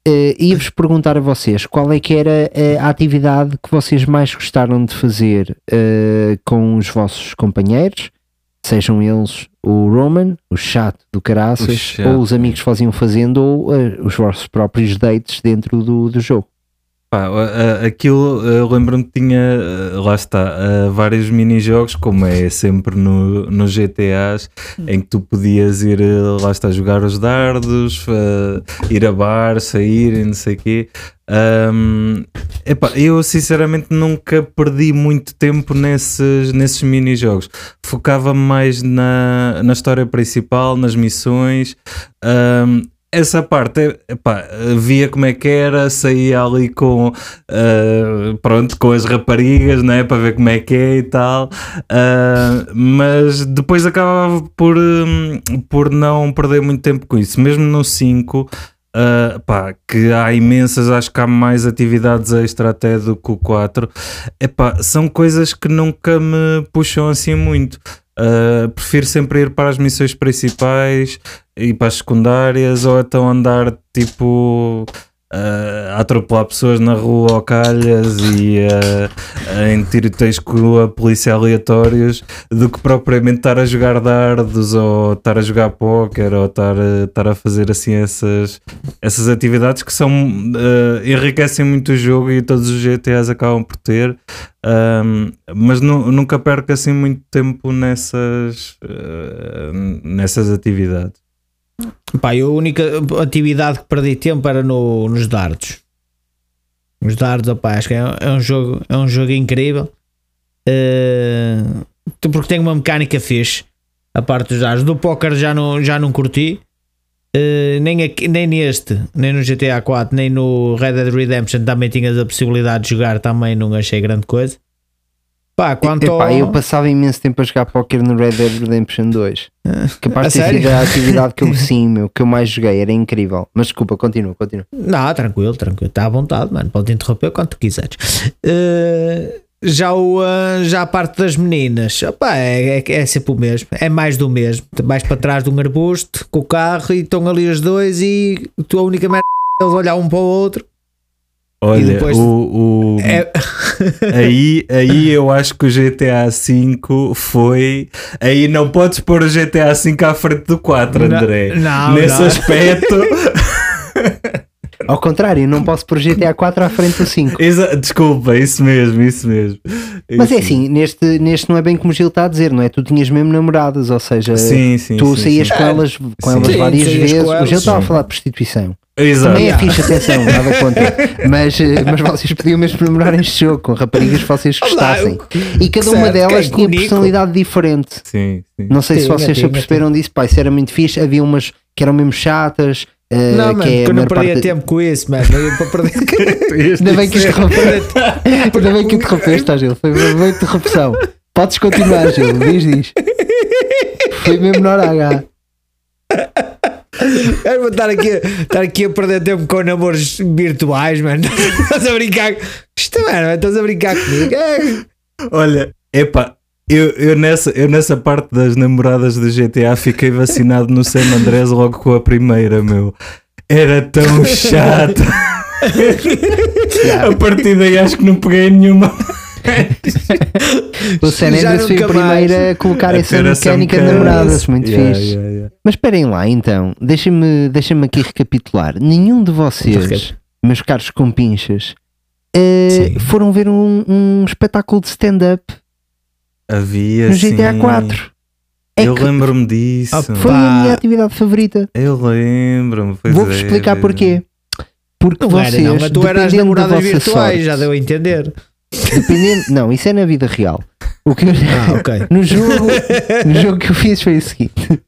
eh, ia-vos perguntar a vocês qual é que era eh, a atividade que vocês mais gostaram de fazer eh, com os vossos companheiros, sejam eles o Roman, o chato do caraças, chato. ou os amigos que faziam fazendo, ou eh, os vossos próprios dates dentro do, do jogo. Pá, aquilo, eu lembro-me que tinha, eh, lá está, eh, vários mini-jogos, como é sempre no, nos GTAs, em que tu podias ir, eh, lá está, jogar os dardos, eh, ir a bar, sair e não sei o quê. Ahm, epá, eu sinceramente nunca perdi muito tempo nesses, nesses mini-jogos. Focava-me mais na, na história principal, nas missões. Ahm, essa parte, epá, via como é que era, saía ali com, ah, pronto, com as raparigas, né, para ver como é que é e tal, Ah, mas depois acabava por, hum, por não perder muito tempo com isso, mesmo no 5, ah, pá, que há imensas, acho que há mais atividades extra até do que o 4, epá, são coisas que nunca me puxam assim muito. Uh, prefiro sempre ir para as missões principais e para as secundárias ou então andar tipo a atropelar pessoas na rua ao calhas e a, em tiroteios com a polícia aleatórios do que propriamente estar a jogar dardos ou estar a jogar póquer ou estar, estar a fazer assim essas, essas atividades que são eh, enriquecem muito o jogo e todos os GTAs acabam por ter. Ahm, mas nu- nunca perco assim muito tempo nessas eh, nessas atividades Pá, eu a única atividade que perdi tempo era no, nos dardos. Os dardos, opá, acho que é, é um jogo, é um jogo incrível. Eh, porque tem uma mecânica fixe. A parte dos dardos. Do póquer já não, já não curti. Eh, nem, aqui, nem neste, nem no GTA 4, nem no Red Dead Redemption também tinhas a possibilidade de jogar. Também não achei grande coisa. Pá, quanto Epá, ao- eu passava imenso tempo a jogar póquer no Red Dead Redemption 2. Capaz A de ter sério? sido a atividade que eu sim, meu, que eu mais joguei, era incrível. Mas desculpa, continua, continua. Não, tranquilo, tranquilo. Está à vontade, mano. Pode interromper quando tu quiseres. Eh, já, o, ah, já a parte das meninas, opá, é, é, é sempre o mesmo. É mais do mesmo. Vais para trás de um arbusto com o carro e estão ali os dois e tu a única merda é eles olhar um para o outro. Olha depois- o, o- É- aí, aí eu acho que o GTA V foi aí não podes pôr o GTA V à frente do 4 Não, André não, nesse não. aspecto Ao contrário, não posso pôr GTA 4 à frente do 5. Exa- desculpa, isso mesmo, isso mesmo Mas é Isso assim, neste, neste não é bem como o Gil está a dizer, não é? Tu tinhas mesmo namoradas, ou seja, Sim, sim, tu sim, saías com elas, com elas várias vezes. O Gil estava a falar de prostituição. Exato. Também é fixe, atenção, nada contra. Mas, eh, mas vocês podiam mesmo namorar este jogo com raparigas que vocês gostassem. E cada uma Certo, delas tinha personalidade diferente. Sim, sim. Não sei se Tinha, vocês já tinha, perceberam disso, pá, isso era muito fixe. Havia umas que eram mesmo chatas. eh, Não, mano, que é eu não perdia parte- tempo com isso, mano. Eu ia para perder. Ainda bem que interrompeste. Ainda bem que interrompeste, ó, Gil. Foi uma boa interrupção. Podes continuar, Gil. Diz, diz. Foi mesmo na hora H. Eu vou estar aqui, estar aqui a perder tempo com namoros virtuais, mano. Estás a brincar. Isto, mano, estás a brincar comigo. É. Olha, epá, eu, eu, nessa, eu nessa parte das namoradas do GTA fiquei vacinado no San Andrés logo com a primeira, meu. Era tão chato. a partir daí acho que não peguei nenhuma. O San Andreas foi o primeiro mais. a colocar A essa mecânica de namoradas. Muito Yeah, fixe. yeah, yeah. Mas esperem lá então. Deixem-me deixem aqui recapitular. Nenhum de vocês, Recap- meus caros compinchas, eh, Sim. foram ver um, um espetáculo de stand-up Havia no GTA 4. É eu lembro-me disso. Ah, foi a minha atividade favorita. Eu lembro-me. Vou-vos é, explicar é. porquê. Porque Não era, vocês, não, mas tu eras dependendo da namoradas vossa virtuais, sorte, já deu a entender. Dependendo, não, isso é na vida real. O que eu- Ah, ok. no jogo, no jogo que eu fiz foi o seguinte.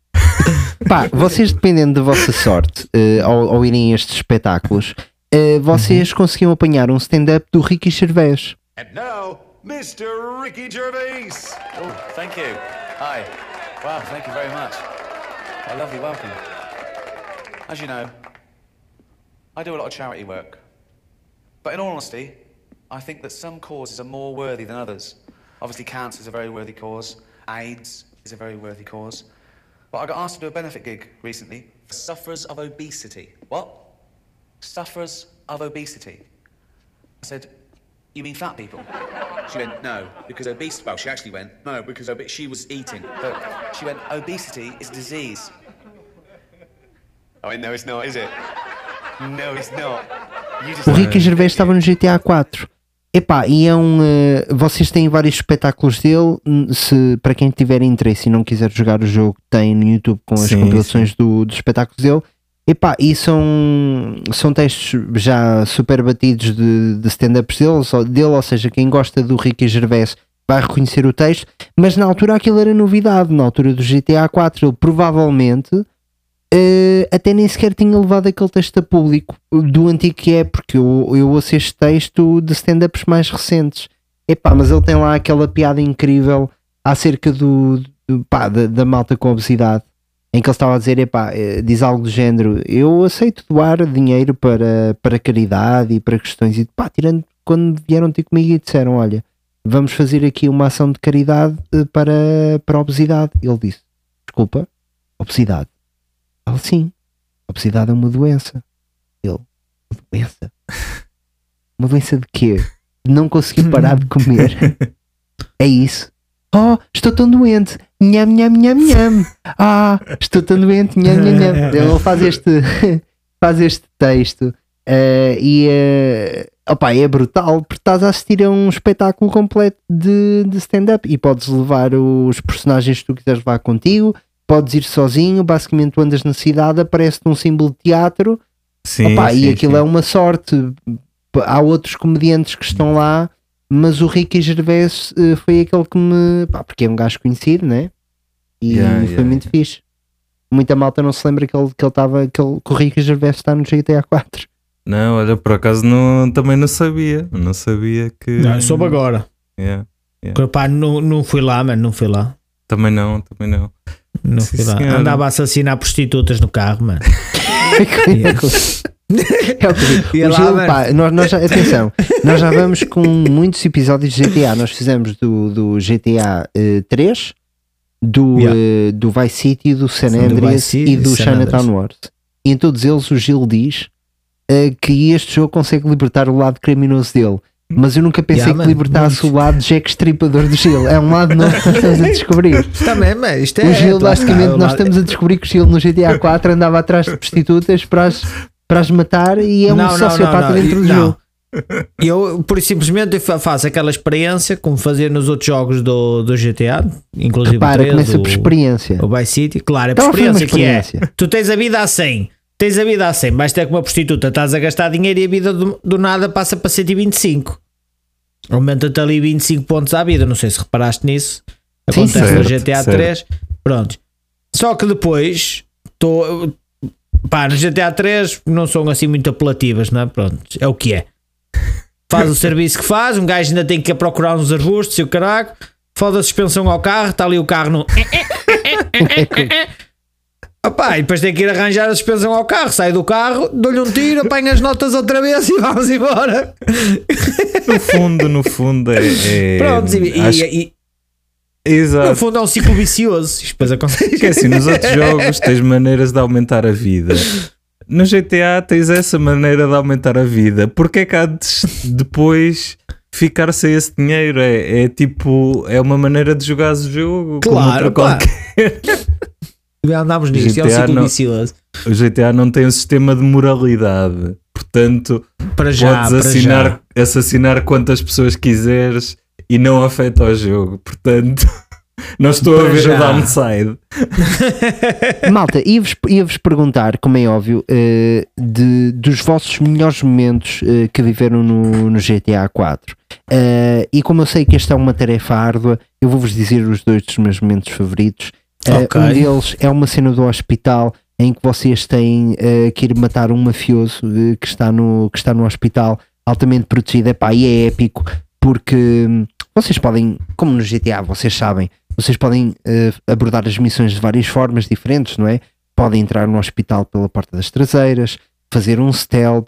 Pá, vocês dependendo da vossa sorte eh, ao, ao irem a estes espetáculos, eh, vocês conseguiam apanhar um stand-up do Ricky Gervais. And now, Mr. Ricky Gervais. Oh, thank you. Hi. Wow, thank you very much. A lovely welcome. As you know, I do a lot of charity work. But in all honesty, I think that some causes are more worthy than others. Obviously, cancer is a very worthy cause, AIDS is a very worthy cause. But I got asked to do a benefit gig recently for sufferers of obesity. What? Sufferers of obesity. I said, You mean fat people? She went, No, because obesity. Well, she actually went, No, because obe- she was eating. But she went, Obesity is a disease. Oh, I went, no, it's not, is it? No, it's not. You just O Ricky Gervais estava no GTA 4. Epá, e é um. eh, vocês têm vários espetáculos dele. Se, para quem tiver interesse e não quiser jogar o jogo, tem no YouTube com as Sim, compilações do, dos espetáculos dele. Epá, e são, são textos já super batidos de, de stand-ups dele, dele, ou seja, quem gosta do Ricky Gervais vai reconhecer o texto, mas na altura aquilo era novidade, na altura do GTA 4, ele provavelmente eh, até nem sequer tinha levado aquele texto a público do antigo que é, porque eu, eu ouço este texto de stand-ups mais recentes. Epá, mas ele tem lá aquela piada incrível acerca do, do- pá, da, da malta com obesidade, em que ele estava a dizer, epá, eh, diz algo do género, eu aceito doar dinheiro para, para caridade e para questões, e pá, tirando quando vieram ter comigo e disseram, olha, vamos fazer aqui uma ação de caridade eh, para, para a obesidade. Ele disse, desculpa, obesidade. Ele, sim, a obesidade é uma doença. Ele, Doença? Uma doença de quê? De não conseguir parar de comer. É isso. Oh, estou tão doente. Nham, nham, nham, nham. Ah, estou tão doente. Nham, nham, nham. Ele faz este, faz este texto eh, e uh, opa, é brutal porque estás a assistir a um espetáculo completo de, de stand-up e podes levar os personagens que tu quiseres levar contigo, podes ir sozinho, basicamente tu andas na cidade, aparece-te um símbolo de teatro Sim, Opa, sim, e aquilo sim. é uma sorte. Há outros comediantes que estão lá, mas o Ricky Gervais eh, foi aquele que me. Pá, porque é um gajo conhecido, né? E Yeah, foi yeah, muito fixe. Muita malta não se lembra que ele que ele estava, que, ele, que o Ricky Gervais está no GTA 4. Não, olha, por acaso não, também não sabia. Não sabia que. Não, eu soube agora. Yeah, yeah. Que, Pá, não, não fui lá, mano, não fui lá. Também não, também não. Não Sim, fui lá. senhora. Andava a assassinar prostitutas no carro, mano. É o que eu digo. O Gil, pá, nós, nós já, atenção, nós já vamos com muitos episódios de GTA. Nós fizemos do, do GTA eh, 3, do, Yeah. eh, do Vice City, do San Andreas City e do Chinatown. Wars. E em todos eles o Gil diz eh, que este jogo consegue libertar o lado criminoso dele. Mas eu nunca pensei Yeah, que libertasse o lado Jack Stripador do Gil. É um lado novo que nós estamos a descobrir. Também, mano, isto é. o Gil, lá basicamente, nós estamos a descobrir que o Gil no GTA 4 andava atrás de prostitutas para as, para as matar e é um Não, sociopata não, não, dentro do jogo. Eu, por simplesmente, faço aquela experiência como fazia nos outros jogos do, do GTA, inclusive Repara, o 3, começa o, por experiência. o Vice City. Claro, é por Então foi uma experiência, que é. experiência. Tu tens a vida a 100, tens a vida a 100, vais ter com uma prostituta, estás a gastar dinheiro e a vida do, do nada passa para 125. Aumenta-te ali 25 pontos à vida. Não sei se reparaste nisso. Sim, Acontece no certo, GTA certo. 3. Pronto. Só que depois estou. Pá, no GTA 3 não são assim muito apelativas, não é? Pronto, é o que é. Faz o serviço que faz, um gajo ainda tem que ir procurar uns arbustos e o caralho. Foda a suspensão ao carro, está ali o carro no. Opá, e depois tem que ir arranjar a suspensão ao carro, sai do carro, dou-lhe um tiro, apanha as notas outra vez e vamos embora. No fundo, no fundo é. é Pronto, e, e- acho- e- Exato. no fundo é um ciclo vicioso. Isto depois acontece. Porque assim, nos outros jogos tens maneiras de aumentar a vida. No GTA tens essa maneira de aumentar a vida. Porque é que há de depois ficar sem esse dinheiro? É, é tipo, é uma maneira de jogar o jogo como Claro, outra pá. qualquer. Andámos nisto, é um GTA ciclo não- vicioso. O GTA não tem um sistema de moralidade. Portanto, Para já, podes para assassinar, assassinar quantas pessoas quiseres e não afeta o jogo. Portanto, não estou Para a ver já. o downside. Malta, ia-vos ia-vos perguntar, como é óbvio, eh, de, dos vossos melhores momentos eh, que viveram no, no GTA 4. Eh, e como eu sei que esta é uma tarefa árdua, eu vou-vos dizer os dois dos meus momentos favoritos. Eh, Ok. Um deles é uma cena do hospital em que vocês têm eh, que ir matar um mafioso eh, que, está no, que está no hospital altamente protegido. Epá, e é épico porque hum, vocês podem, como no GTA, vocês sabem, vocês podem eh, abordar as missões de várias formas diferentes, não é? Podem entrar no hospital pela porta das traseiras, fazer um stealth,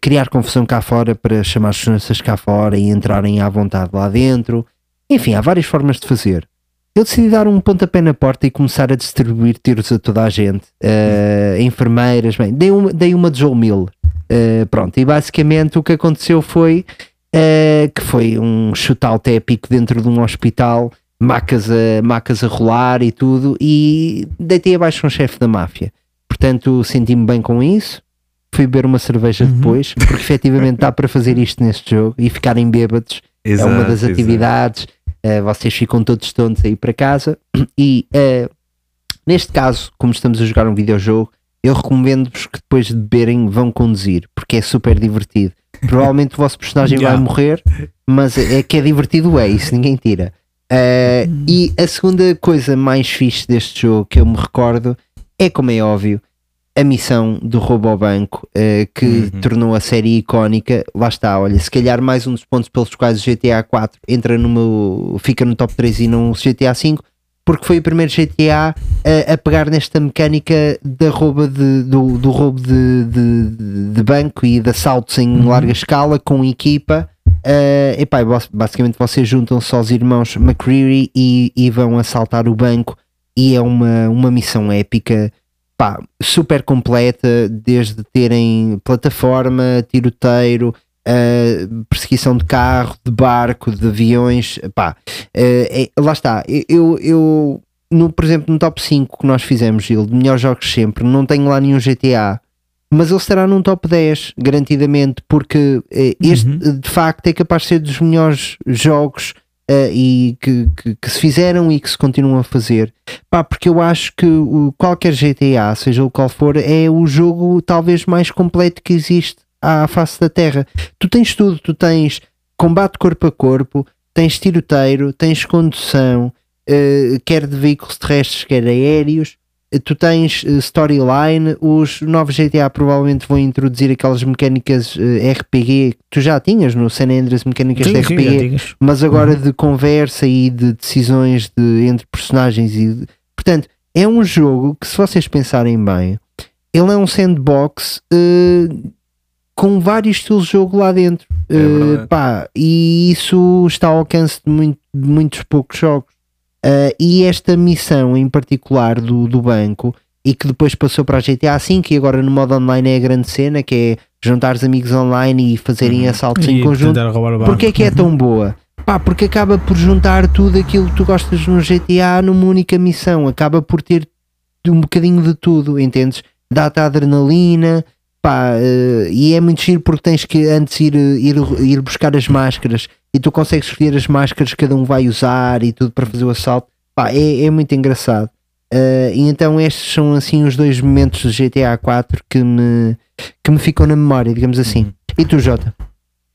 criar confusão cá fora para chamar as seguranças cá fora e entrarem à vontade lá dentro. Enfim, há várias formas de fazer. Eu decidi dar um pontapé na porta e começar a distribuir tiros a toda a gente. eh, enfermeiras, bem, dei uma, dei uma de Joel Miller. Eh, pronto, e basicamente o que aconteceu foi eh, que foi um shootout épico dentro de um hospital, macas a, macas a rolar e tudo, e deitei abaixo um chefe da máfia. Portanto, senti-me bem com isso. Fui beber uma cerveja depois, porque efetivamente dá para fazer isto neste jogo e ficarem bêbados é uma Exato, das exato. Uh, vocês ficam todos tontos aí para casa. E uh, neste caso, como estamos a jogar um videojogo, eu recomendo-vos que depois de beberem vão conduzir, porque é super divertido. Provavelmente o vosso personagem Yeah. vai morrer, mas é que é divertido, é isso, ninguém tira. Uh, e a segunda coisa mais fixe deste jogo que eu me recordo é, como é óbvio, a missão do roubo ao banco eh, que tornou a série icónica. Lá está, olha, se calhar mais um dos pontos pelos quais o GTA 4 entra no meu, fica no top 3 e não o GTA 5, porque foi o primeiro GTA a, a pegar nesta mecânica da rouba de, do, do roubo de, de, de banco e de assaltos em larga escala com equipa. Eh, epá, bas- basicamente vocês juntam-se aos irmãos McCreary e, e vão assaltar o banco e é uma, uma missão épica pá, super completa, desde terem plataforma, tiroteiro, uh, perseguição de carro, de barco, de aviões, pá, uh, é, lá está. Eu, eu no, por exemplo, no top 5 que nós fizemos, Gil, de melhores jogos sempre, não tenho lá nenhum GTA, mas ele estará num top 10, garantidamente, porque uh, este Uhum. de facto é capaz de ser dos melhores jogos. Uh, e que, que, que se fizeram e que se continuam a fazer, pá, porque eu acho que o, qualquer GTA, seja o qual for, é o jogo talvez mais completo que existe à face da Terra. Tu tens tudo, tu tens combate corpo a corpo, tens tiroteiro, tens condução, uh, quer de veículos terrestres, quer aéreos, tu tens uh, storyline, os novos GTA provavelmente vão introduzir aquelas mecânicas RPG que tu já tinhas no San Andreas, mecânicas Sim, de sim, RPG, tinhas. mas agora de conversa e de decisões de, entre personagens e portanto é um jogo que se vocês pensarem bem ele é um sandbox eh, com vários estilos de jogo lá dentro Eh, verdade. pá, e isso está ao alcance de, muito- de muitos poucos jogos Eh, e esta missão em particular do, do banco e que depois passou para a GTA V e agora no modo online é a grande cena que é juntar os amigos online e fazerem assaltos em E conjunto tentar roubar o banco. Porquê é que é tão boa? Pá, porque acaba por juntar tudo aquilo que tu gostas no GTA numa única missão. Acaba por ter um bocadinho de tudo, entendes? Dá-te a adrenalina, pá, eh, e é muito giro porque tens que antes ir, eh, ir, ir buscar as máscaras e tu consegues escolher as máscaras que cada um vai usar e tudo para fazer o assalto. Pá, é, é muito engraçado. Eh, e então estes são assim os dois momentos do GTA 4 que me, que me ficam na memória, digamos assim. E tu, Jota?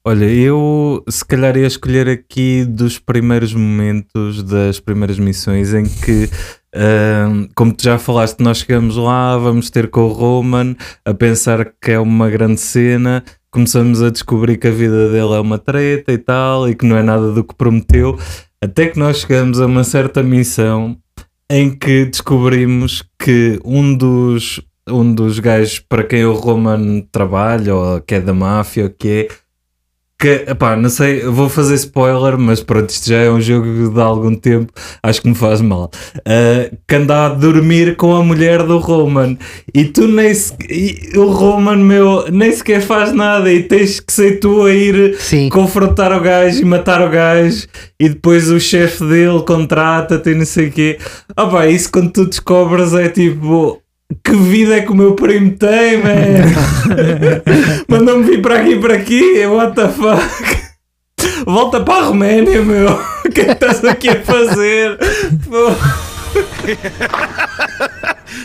Olha, eu se calhar ia escolher aqui dos primeiros momentos das primeiras missões em que, ahm, como tu já falaste, nós chegamos lá, vamos ter com o Roman a pensar que é uma grande cena, começamos a descobrir que a vida dele é uma treta e tal, e que não é nada do que prometeu, até que nós chegamos a uma certa missão em que descobrimos que um dos, um dos gajos para quem o Roman trabalha, ou que é da máfia, ou que é que, epá, não sei, vou fazer spoiler, mas pronto, isto já é um jogo de algum tempo, acho que me faz mal. Uh, que anda a dormir com a mulher do Roman e tu nem se, e o Roman, meu, nem sequer faz nada e tens que ser tu a ir confrontar o gajo e matar o gajo e depois o chefe dele contrata-te e não sei o quê. Ah, pá, isso quando tu descobres é tipo. Que vida é que o meu primo tem, man? Mandou-me vir para aqui para aqui, what the fuck? Volta para a Roménia, meu. O que é que estás aqui a fazer?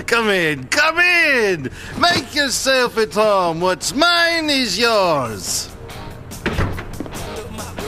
Come in, come in! Make yourself at home. What's mine is yours.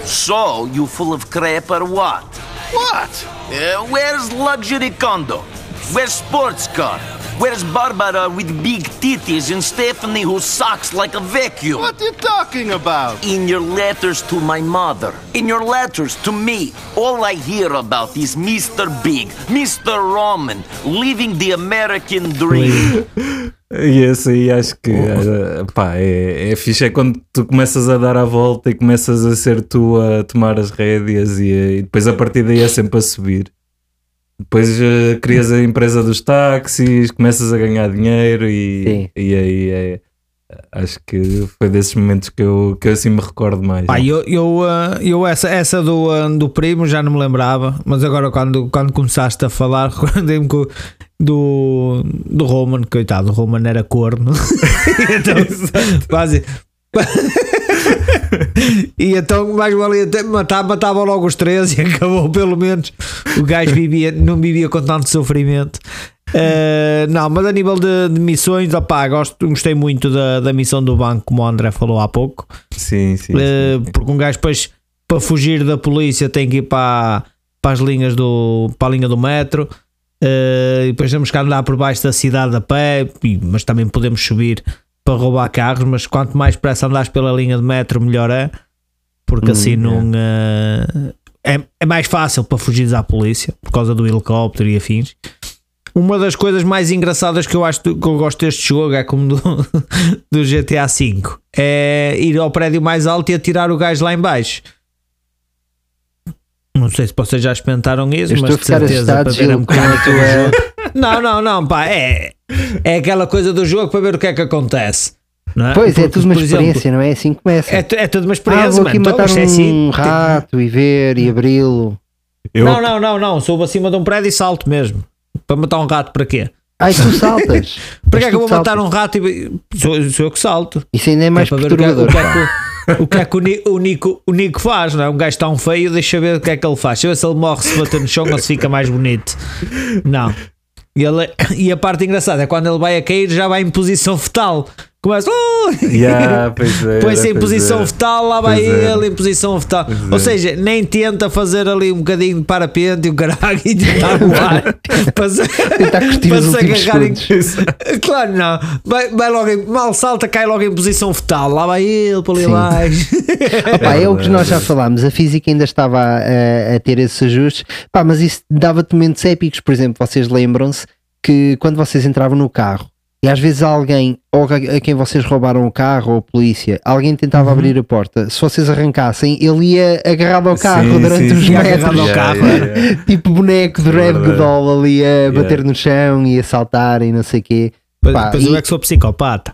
So, you full of crap or what? What? Uh, where's luxury condo? Where's sports car? Where's Barbara with big titties and Stephanie who sucks like a vacuum? What are you talking about? In your letters to my mother, in your letters to me, all I hear about is Mr. Big, Mr. Roman, living the American dream. E esse aí acho que eh, pá, é, é fixe é quando tu começas a dar a volta e começas a ser tu a tomar as rédeas e, e depois a partir daí é sempre a subir. Depois eh, crias a empresa dos táxis, começas a ganhar dinheiro e, e aí é, acho que foi desses momentos que eu, que eu assim me recordo mais. Pá, eu, eu, uh, eu essa, essa do, uh, do primo já não me lembrava, mas agora quando, quando começaste a falar, recordei-me que do, do Roman, coitado, o Roman era corno. Então, quase. e então mais valia até matar, matava logo os três e acabou pelo menos. O gajo vivia, não vivia com tanto sofrimento. Uh, não, mas a nível de, de missões, opá, gosto, gostei muito da, da missão do banco, como o André falou há pouco. Sim, sim. Uh, porque um gajo depois para fugir da polícia tem que ir para, para as linhas do para a linha do metro uh, e depois temos que andar por baixo da cidade a pé mas também podemos subir para roubar carros mas quanto mais pressa andares pela linha de metro melhor é porque Hum, assim não uh, é, é mais fácil para fugir à polícia por causa do helicóptero e afins uma das coisas mais engraçadas que eu acho que eu gosto deste jogo é como do, do GTA V é ir ao prédio mais alto e atirar o gajo lá em baixo. Não sei se vocês já experimentaram isso, mas de certeza para ver Gil, com a tua- jogo. Não, não, não, pá, é. é aquela coisa do jogo para ver o que é que acontece. Não é? Pois é, Porque, tudo uma por exemplo, experiência, não é? Assim que começa. É, é tudo uma ah, experiência, vou aqui mano. matar Então, isto é assim. um rato e ver e abri-lo. Eu, Não, não, não, não. Subo acima de um prédio e salto mesmo. Para matar um rato, para quê? Ai, tu saltas. Para que é que eu vou matar um rato e. Sou, sou eu que salto. Isso ainda é mais Que é para ver o que é- perturbador. O que é que, o, que, é que o, o Nico, o Nico faz, não é? Um gajo tão feio, deixa ver o que é que ele faz. Deixa ver se ele morre se bater no chão ou se fica mais bonito. Não. E, ele- e a parte engraçada é quando ele vai a cair, já vai em posição fetal. Começa. "Uh!" Yeah, Põe-se em pois posição fetal, lá vai era. ele em posição fetal. Pois Ou é. seja, nem tenta fazer ali um bocadinho de parapente e o caralho e tentar voar. para se, para se agarrar em. Claro, não. Vai, vai logo em, mal salta, cai logo em posição fetal. Lá vai ele para ali Sim. abaixo. Opa, é o que nós já falámos, a física ainda estava a, a ter esses ajustes, Pá, mas isso dava-te momentos épicos, por exemplo, vocês lembram-se que quando vocês entravam no carro e às vezes alguém, ou a quem vocês roubaram o carro, ou a polícia, alguém tentava Uhum. abrir a porta, se vocês arrancassem, ele ia agarrado ao carro Sim, durante sim, os sim. Metros, Yeah, carro. yeah, yeah. tipo boneco de É Red. Goodall ali a bater no chão e a saltar e não sei o quê. Depois, Pá, depois e- eu é que sou psicopata.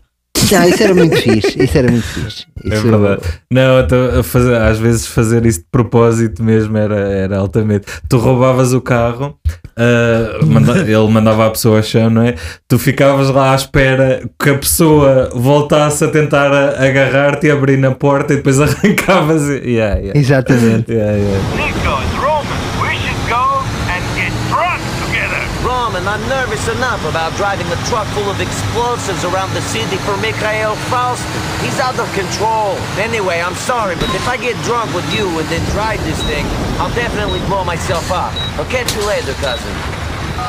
Não, isso era muito fixe, isso era muito fixe. É Isso- verdade. Não, então, fazer, às vezes fazer isso de propósito mesmo era, era altamente. Tu roubavas o carro, ah, manda- ele mandava a pessoa ao chão, não é? Tu ficavas lá à espera que a pessoa voltasse a tentar agarrar-te e abrir na porta e depois arrancavas. E, yeah, yeah. Exatamente. Yeah, yeah. Nico, it's Roman. We should go and get drunk together. Roman, I'm nervous enough about driving a truck full of explosives around the city for Mikhail Faust. He's out of control. Anyway, I'm sorry, but if I get drunk with you and then drive this thing, I'll definitely blow myself up. I'll catch you later, cousin.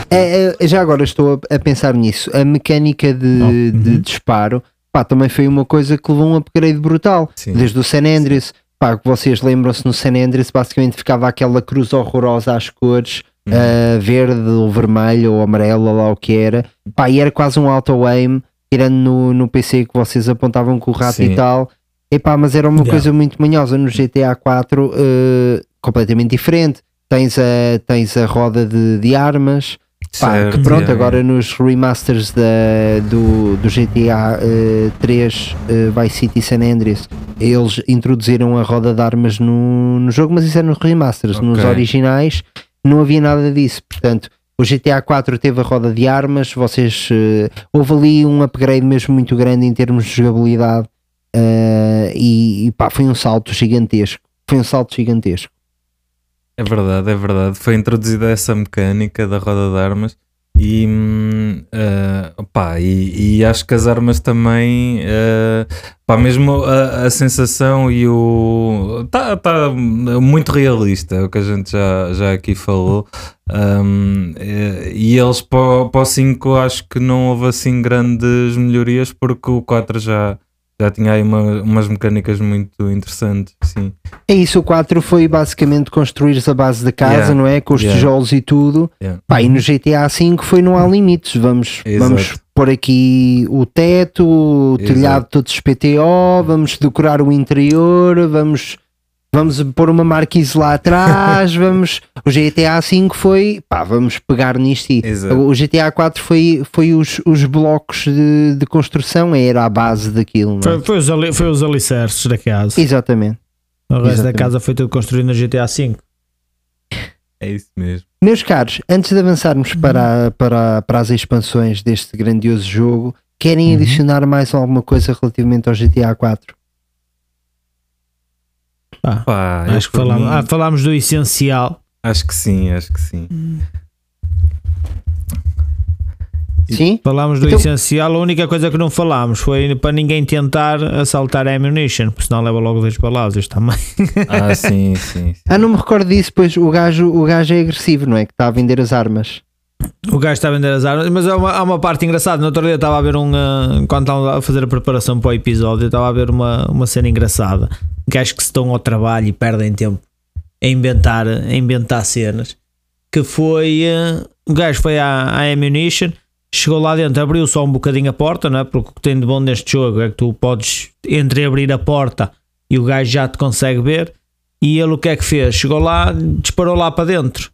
É, é, já agora estou a, a pensar nisso. A mecânica de, de disparo pá, também foi uma coisa que levou um upgrade brutal. Sim. Desde o San Andreas, pá, vocês lembram-se no San Andreas, basicamente ficava aquela cruz horrorosa às cores, ah, verde ou vermelho ou amarelo, ou lá o que era. Pá, e era quase um auto-aim, tirando no, no PC que vocês apontavam com o rato Sim. e tal. Epá, mas era uma Yeah. coisa muito manhosa no GTA 4, eh, completamente diferente. Tens a, tens a roda de, de armas, Pá, Certo, que pronto, yeah, agora nos remasters da, do, do GTA eh, 3 eh, Vice City San Andreas eles introduziram a roda de armas no, no jogo, mas isso é nos remasters, nos Ok. originais não havia nada disso, portanto o GTA 4 teve a roda de armas, vocês eh, houve ali um upgrade mesmo muito grande em termos de jogabilidade eh, e, e pá, foi um salto gigantesco, foi um salto gigantesco. É verdade, é verdade. Foi introduzida essa mecânica da roda de armas e, opá, e, e acho que as armas também, eh, pá, mesmo a, a sensação e o. Está tá muito realista, é o que a gente já, já aqui falou. Hum, eh, e eles para o 5 acho que não houve assim grandes melhorias porque o 4 já, já tinha aí uma- umas mecânicas muito interessantes. Sim. É isso, o 4 foi basicamente construir a base da casa, Yeah. não é? Com os Yeah. tijolos e tudo. Yeah. Pá, e no GTA V foi não há limites. Vamos, Exato. vamos pôr aqui o teto, o Exato. telhado todos PTO, vamos decorar o interior, vamos, vamos pôr uma marquise lá atrás, vamos. O GTA V foi, pá, vamos pegar nisto e Exato. o GTA 4 foi, foi os, os blocos de, de construção, era a base daquilo. não é? Foi, foi, os, ali, foi os alicerces da casa. Exatamente. O resto da Exatamente. casa foi tudo construído no GTA V. É isso mesmo. Meus caros, antes de avançarmos para, para, para as expansões deste grandioso jogo, querem adicionar mais alguma coisa relativamente ao GTA 4? Pá, eu acho que falámos, mim- ah, falámos do essencial. Acho que sim, acho que sim. Sim? Falámos do Então- essencial. A única coisa que não falámos foi para ninguém tentar assaltar a ammunition, porque senão leva logo dois palavras também. Ah, sim, sim. sim. Ah, não me recordo disso, pois o gajo, o gajo é agressivo, não é? Que está a vender as armas. O gajo está a vender as armas, mas há uma, há uma parte engraçada. No outro dia estava a ver um. ah, Quando estava a fazer a preparação para o episódio, estava a ver uma, uma cena engraçada. Gajos que se estão ao trabalho e perdem tempo a inventar, a inventar cenas. Que foi. ah, o gajo foi à, à Ammunition, chegou lá dentro, abriu só um bocadinho a porta, não é? Porque o que tem de bom neste jogo é que tu podes entreabrir a porta e o gajo já te consegue ver. E ele o que é que fez? Chegou lá, disparou lá para dentro.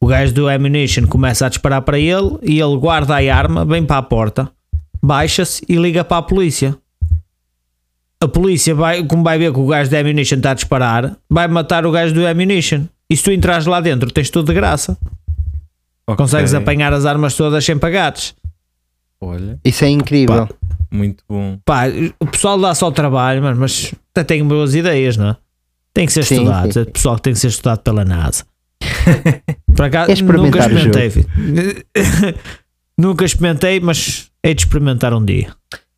O gajo do ammunition começa a disparar para ele e ele guarda a arma, vem para a porta, baixa-se e liga para a polícia. A polícia, vai, como vai ver que o gajo do ammunition está a disparar, vai matar o gajo do ammunition. E se tu entras lá dentro, tens tudo de graça. Consegues apanhar as armas todas sem pagares. Olha, Isso é incrível. muito bom. Pá, o pessoal dá só o trabalho, mas, mas até tem boas ideias, não é? Tem que ser Sim, estudado. sim. É pessoal que tem que ser estudado pela NASA. É experimentar nunca o jogo. experimentei. nunca experimentei, mas hei de experimentar um dia.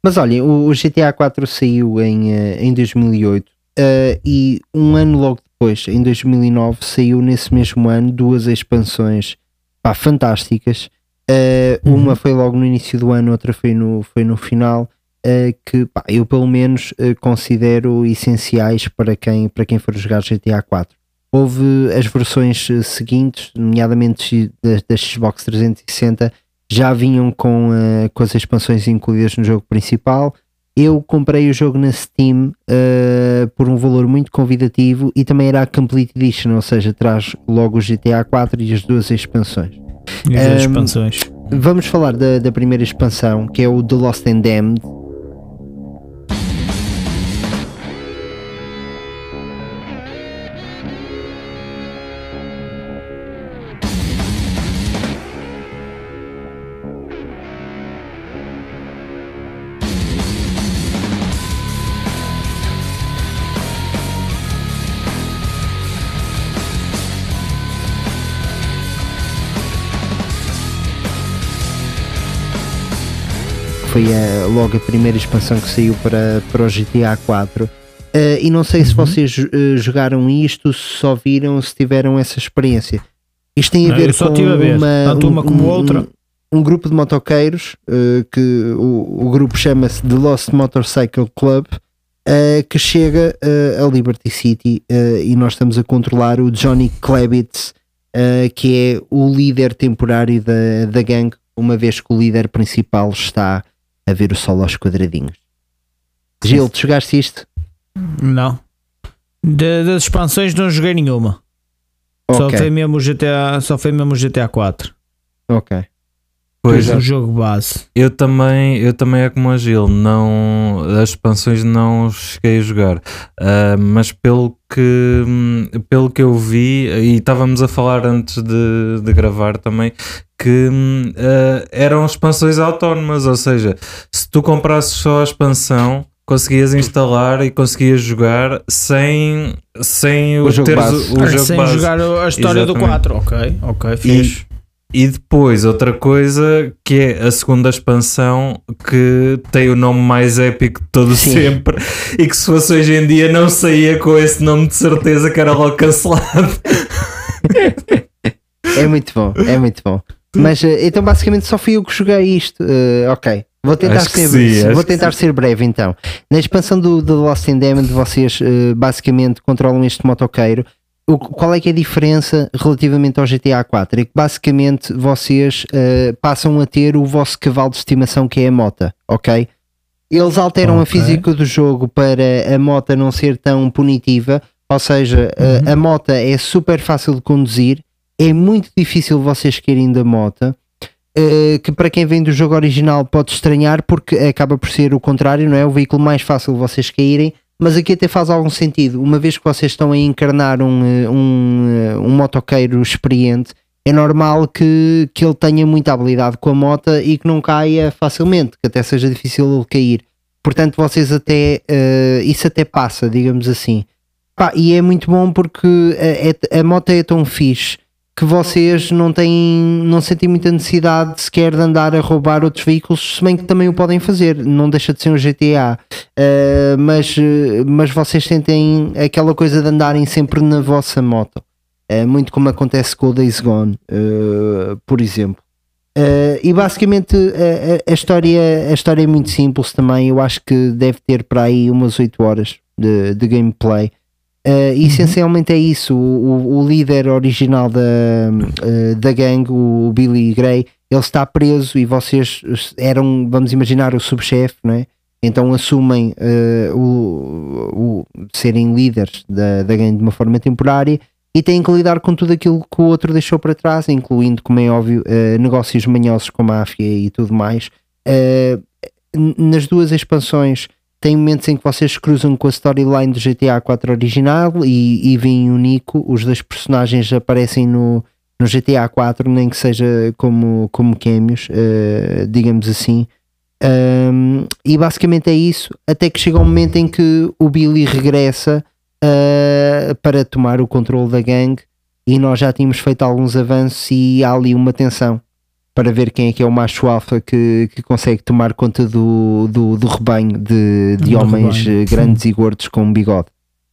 Mas olhem, o, o GTA 4 saiu em, eh, em 2008 eh, e um ano logo depois, em 2009, saiu nesse mesmo ano duas expansões pá, fantásticas. Eh, Uma foi logo no início do ano, outra foi no, foi no final. eh, que pá, eu pelo menos eh, considero essenciais para quem, para quem for jogar GTA 4. Houve as versões seguintes, nomeadamente da, da Xbox 360, já vinham com, eh, com as expansões incluídas no jogo principal. Eu comprei o jogo na Steam eh, por um valor muito convidativo e também era a Complete Edition, ou seja, traz logo o GTA 4 e as duas expansões. E as Ahm, expansões. Vamos falar da, da primeira expansão, que é o The Lost and Damned. Logo a primeira expansão que saiu para, para o GTA 4. Eh, e não sei se vocês eh, jogaram isto, se só viram, se tiveram essa experiência. Isto tem a Não, ver com a ver, uma, tanto uma como outra. Um, grupo de motoqueiros eh, que o, o grupo chama-se The Lost Motorcycle Club. eh, que chega a Liberty City e nós estamos a controlar o Johnny Klebitz, que é o líder temporário da, da gangue, uma vez que o líder principal está a ver o sol aos quadradinhos. Gil, tu jogaste isto? Não. De- das expansões não joguei nenhuma. Só Ok. foi mesmo o GTA, só foi mesmo o GTA 4. Ok. Pois, o jogo base. eu também, eu também é como a Gil, não, as expansões não cheguei a jogar, Ah, mas pelo que, pelo que eu vi, e estávamos a falar antes de, de gravar também, que ah, eram expansões autónomas, ou seja, se tu comprasses só a expansão, conseguias instalar e conseguias jogar sem, sem O jogo teres base. o, o Ah, jogo sem base. jogar a história do Exatamente. 4. Ok, ok, E, fixe. e depois outra coisa que é a segunda expansão que tem o nome mais épico de todo Sim. sempre e que se fosse hoje em dia não saía com esse nome de certeza que era logo cancelado. É muito bom, é muito bom. Mas eh, então basicamente só fui eu que joguei isto. Eh, ok. Vou tentar, Acho ser, sim, vou tentar ser breve então. Na expansão do, do Lost and Damned, vocês eh, basicamente controlam este motoqueiro. O, qual é que é a diferença relativamente ao GTA 4? É que basicamente vocês eh, passam a ter o vosso cavalo de estimação que é a mota, ok? Eles alteram a Ok. física do jogo para a moto não ser tão punitiva, ou seja, a- a moto é super fácil de conduzir, é muito difícil vocês querem da moto, eh, que para quem vem do jogo original pode estranhar porque acaba por ser o contrário, não é? O veículo mais fácil vocês caírem, mas aqui até faz algum sentido, uma vez que vocês estão a encarnar um, eh, um, eh, um motoqueiro experiente, é normal que, que ele tenha muita habilidade com a moto e que não caia facilmente, que até seja difícil ele cair. Portanto, vocês até eh, isso até passa, digamos assim. Pá, e é muito bom porque a, é- a moto é tão fixe que vocês não têm, não sentem muita necessidade sequer de andar a roubar outros veículos, se bem que também o podem fazer, não deixa de ser um GTA, Uh, mas, uh, mas vocês sentem aquela coisa de andarem sempre na vossa moto, Uh, muito como acontece com o Days Gone, uh, por exemplo. Uh, e basicamente a, a- a história, a história é muito simples também. Eu acho que deve ter para aí umas 8 horas de, de gameplay. Uh, e essencialmente é isso. O, o- líder original da, uh, da gangue, o Billy Gray, ele está preso e vocês eram, vamos imaginar, o subchefe, não é? Então assumem uh, o, o serem líderes da, da gangue de uma forma temporária e têm que lidar com tudo aquilo que o outro deixou para trás, incluindo, como é óbvio, negócios manhosos com máfia e tudo mais. Nas duas expansões tem momentos em que vocês cruzam com a storyline do GTA 4 original e, e veem o Nico, os dois personagens aparecem no, no GTA 4, nem que seja como, como cameos, uh, digamos assim. Um, e basicamente é isso, até que chega um momento em que o Billy regressa uh, para tomar o controle da gangue e nós já tínhamos feito alguns avanços e há ali uma tensão para ver quem é que é o macho alfa que, que consegue tomar conta do, do, do rebanho de, de homens rebanho, eh, grandes e gordos com um bigode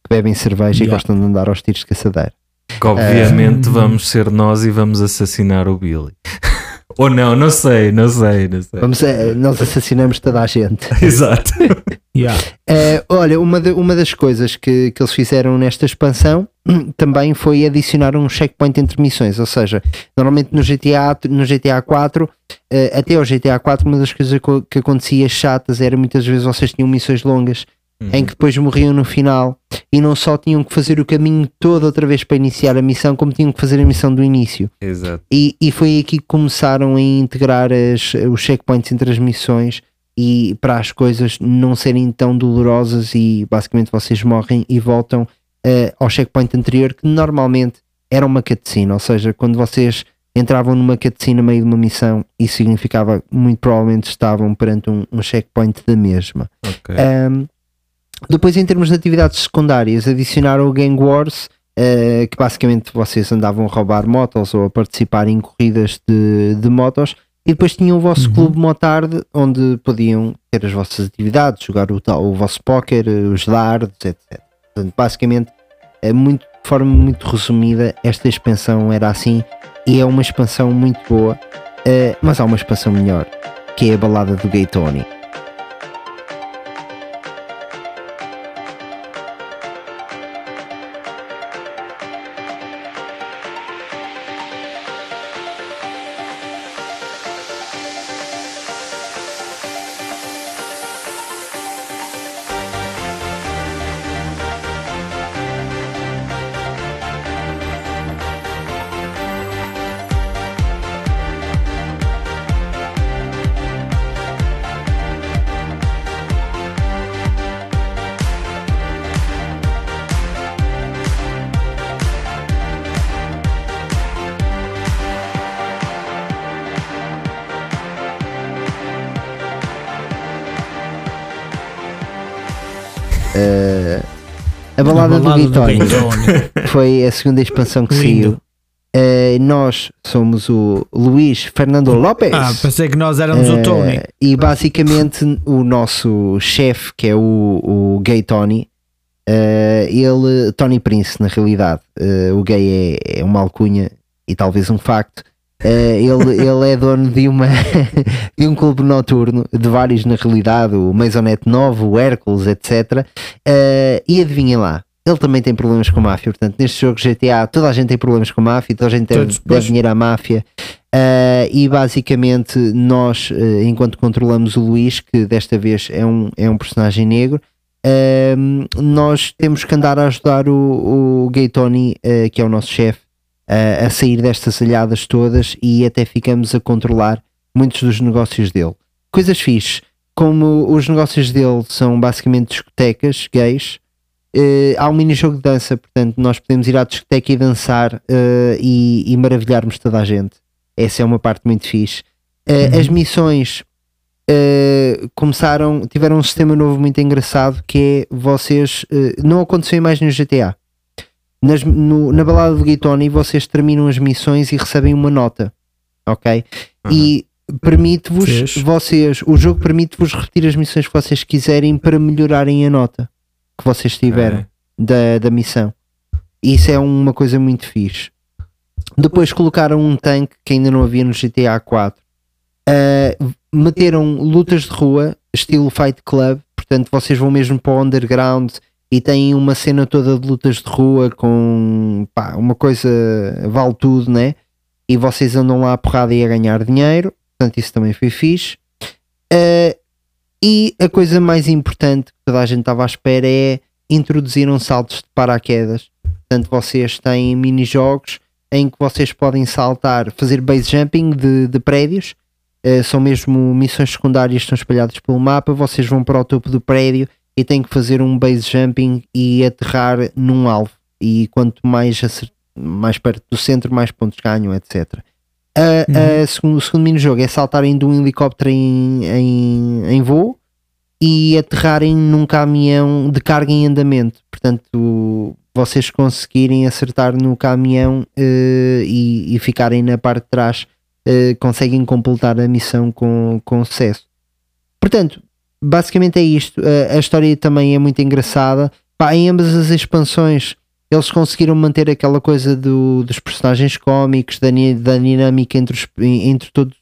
que bebem cerveja e Yeah. gostam de andar aos tiros de caçadeira. Que obviamente vamos ser nós e vamos assassinar o Billy. Ou não, não sei, não sei, não sei. Vamos, eh, nós assassinamos toda a gente. Exato. Yeah. Eh, olha, uma, de- uma das coisas que, que eles fizeram nesta expansão também foi adicionar um checkpoint entre missões, ou seja, normalmente no GTA, no GTA 4, eh, até ao GTA 4, uma das coisas que, que acontecia chatas era muitas vezes vocês tinham missões longas em que depois morriam no final e não só tinham que fazer o caminho todo outra vez para iniciar a missão, como tinham que fazer a missão do início. Exato. E, e foi aqui que começaram a integrar as, os checkpoints entre as missões e para as coisas não serem tão dolorosas e basicamente vocês morrem e voltam eh, ao checkpoint anterior que normalmente era uma cutscene, ou seja, quando vocês entravam numa cutscene no meio de uma missão isso significava que muito provavelmente estavam perante um, um checkpoint da mesma. Ok. Um, depois, em termos de atividades secundárias, adicionaram o Gang Wars, uh, que basicamente vocês andavam a roubar motos ou a participar em corridas de, de motos. E depois tinham o vosso clube Motard, onde podiam ter as vossas atividades, jogar o, o vosso póquer, os dardos, etc. Portanto, basicamente, é muito, de forma muito resumida, esta expansão era assim. E é uma expansão muito boa, uh, mas há uma expansão melhor, que é a balada do Gay Tony. foi a segunda expansão que Lindo. saiu. Uh, nós somos o Luís Fernando Lopes. Ah, pensei que nós éramos Uh, o Tony. E basicamente o nosso chefe, que é o, o Gay Tony, uh, ele, Tony Prince, na realidade, o gay é, é uma alcunha e talvez um facto. Ele, ele é dono de, uma, de um clube noturno, de vários na realidade, o Maisonette Novo, o Hércules, etc. E adivinhem lá, ele também tem problemas com máfia. Portanto, neste jogo GTA, toda a gente tem problemas com máfia, toda a gente deve, deve dinheiro à máfia. Uh, e basicamente, nós, uh, enquanto controlamos o Luís, que desta vez é um, é um personagem negro, uh, nós temos que andar a ajudar o, o Gay Tony, que é o nosso chefe, a sair destas alhadas todas e até ficamos a controlar muitos dos negócios dele. Coisas fixes, como os negócios dele são basicamente discotecas gays, uh, há um mini-jogo de dança, portanto, nós podemos ir à discoteca e dançar uh, e, e maravilharmos toda a gente. Essa é uma parte muito fixe. Uh, As missões começaram, tiveram um sistema novo muito engraçado que é vocês não aconteceu mais no GTA. Nas- no- na balada do Gay Tony vocês terminam as missões e recebem uma nota, ok? E permite-vos, vocês, o jogo permite-vos repetir as missões que vocês quiserem para melhorarem a nota que vocês tiveram Ok. da, da missão. Isso é uma coisa muito fixe. Depois colocaram um tanque que ainda não havia no GTA 4. Uh, meteram lutas de rua, estilo Fight Club. Portanto, vocês vão mesmo para o underground e têm uma cena toda de lutas de rua com pá, uma coisa vale tudo, né? E vocês andam lá a porrada e a ganhar dinheiro. Portanto, isso também foi fixe. Uh, e a coisa mais importante que toda a gente estava à espera é introduziram saltos de paraquedas. Portanto, vocês têm mini-jogos em que vocês podem saltar, fazer base jumping de, de prédios. Uh, são mesmo missões secundárias que estão espalhadas pelo mapa. Vocês vão para o topo do prédio e têm que fazer um base jumping e aterrar num alvo. E quanto mais, mais perto do centro, mais pontos ganham, etc. Uh, uhum. uh, segundo, o segundo mini-jogo é saltarem de um helicóptero em, em, em voo e aterrarem num caminhão de carga em andamento. Portanto, vocês conseguirem acertar no caminhão uh, e, e, ficarem na parte de trás, uh, conseguem completar a missão com, com sucesso. Portanto, basicamente é isto. Uh, a história também é muito engraçada. Pá, em ambas as expansões, eles conseguiram manter aquela coisa do, dos personagens cómicos, da, da dinâmica entre, os, entre, todos,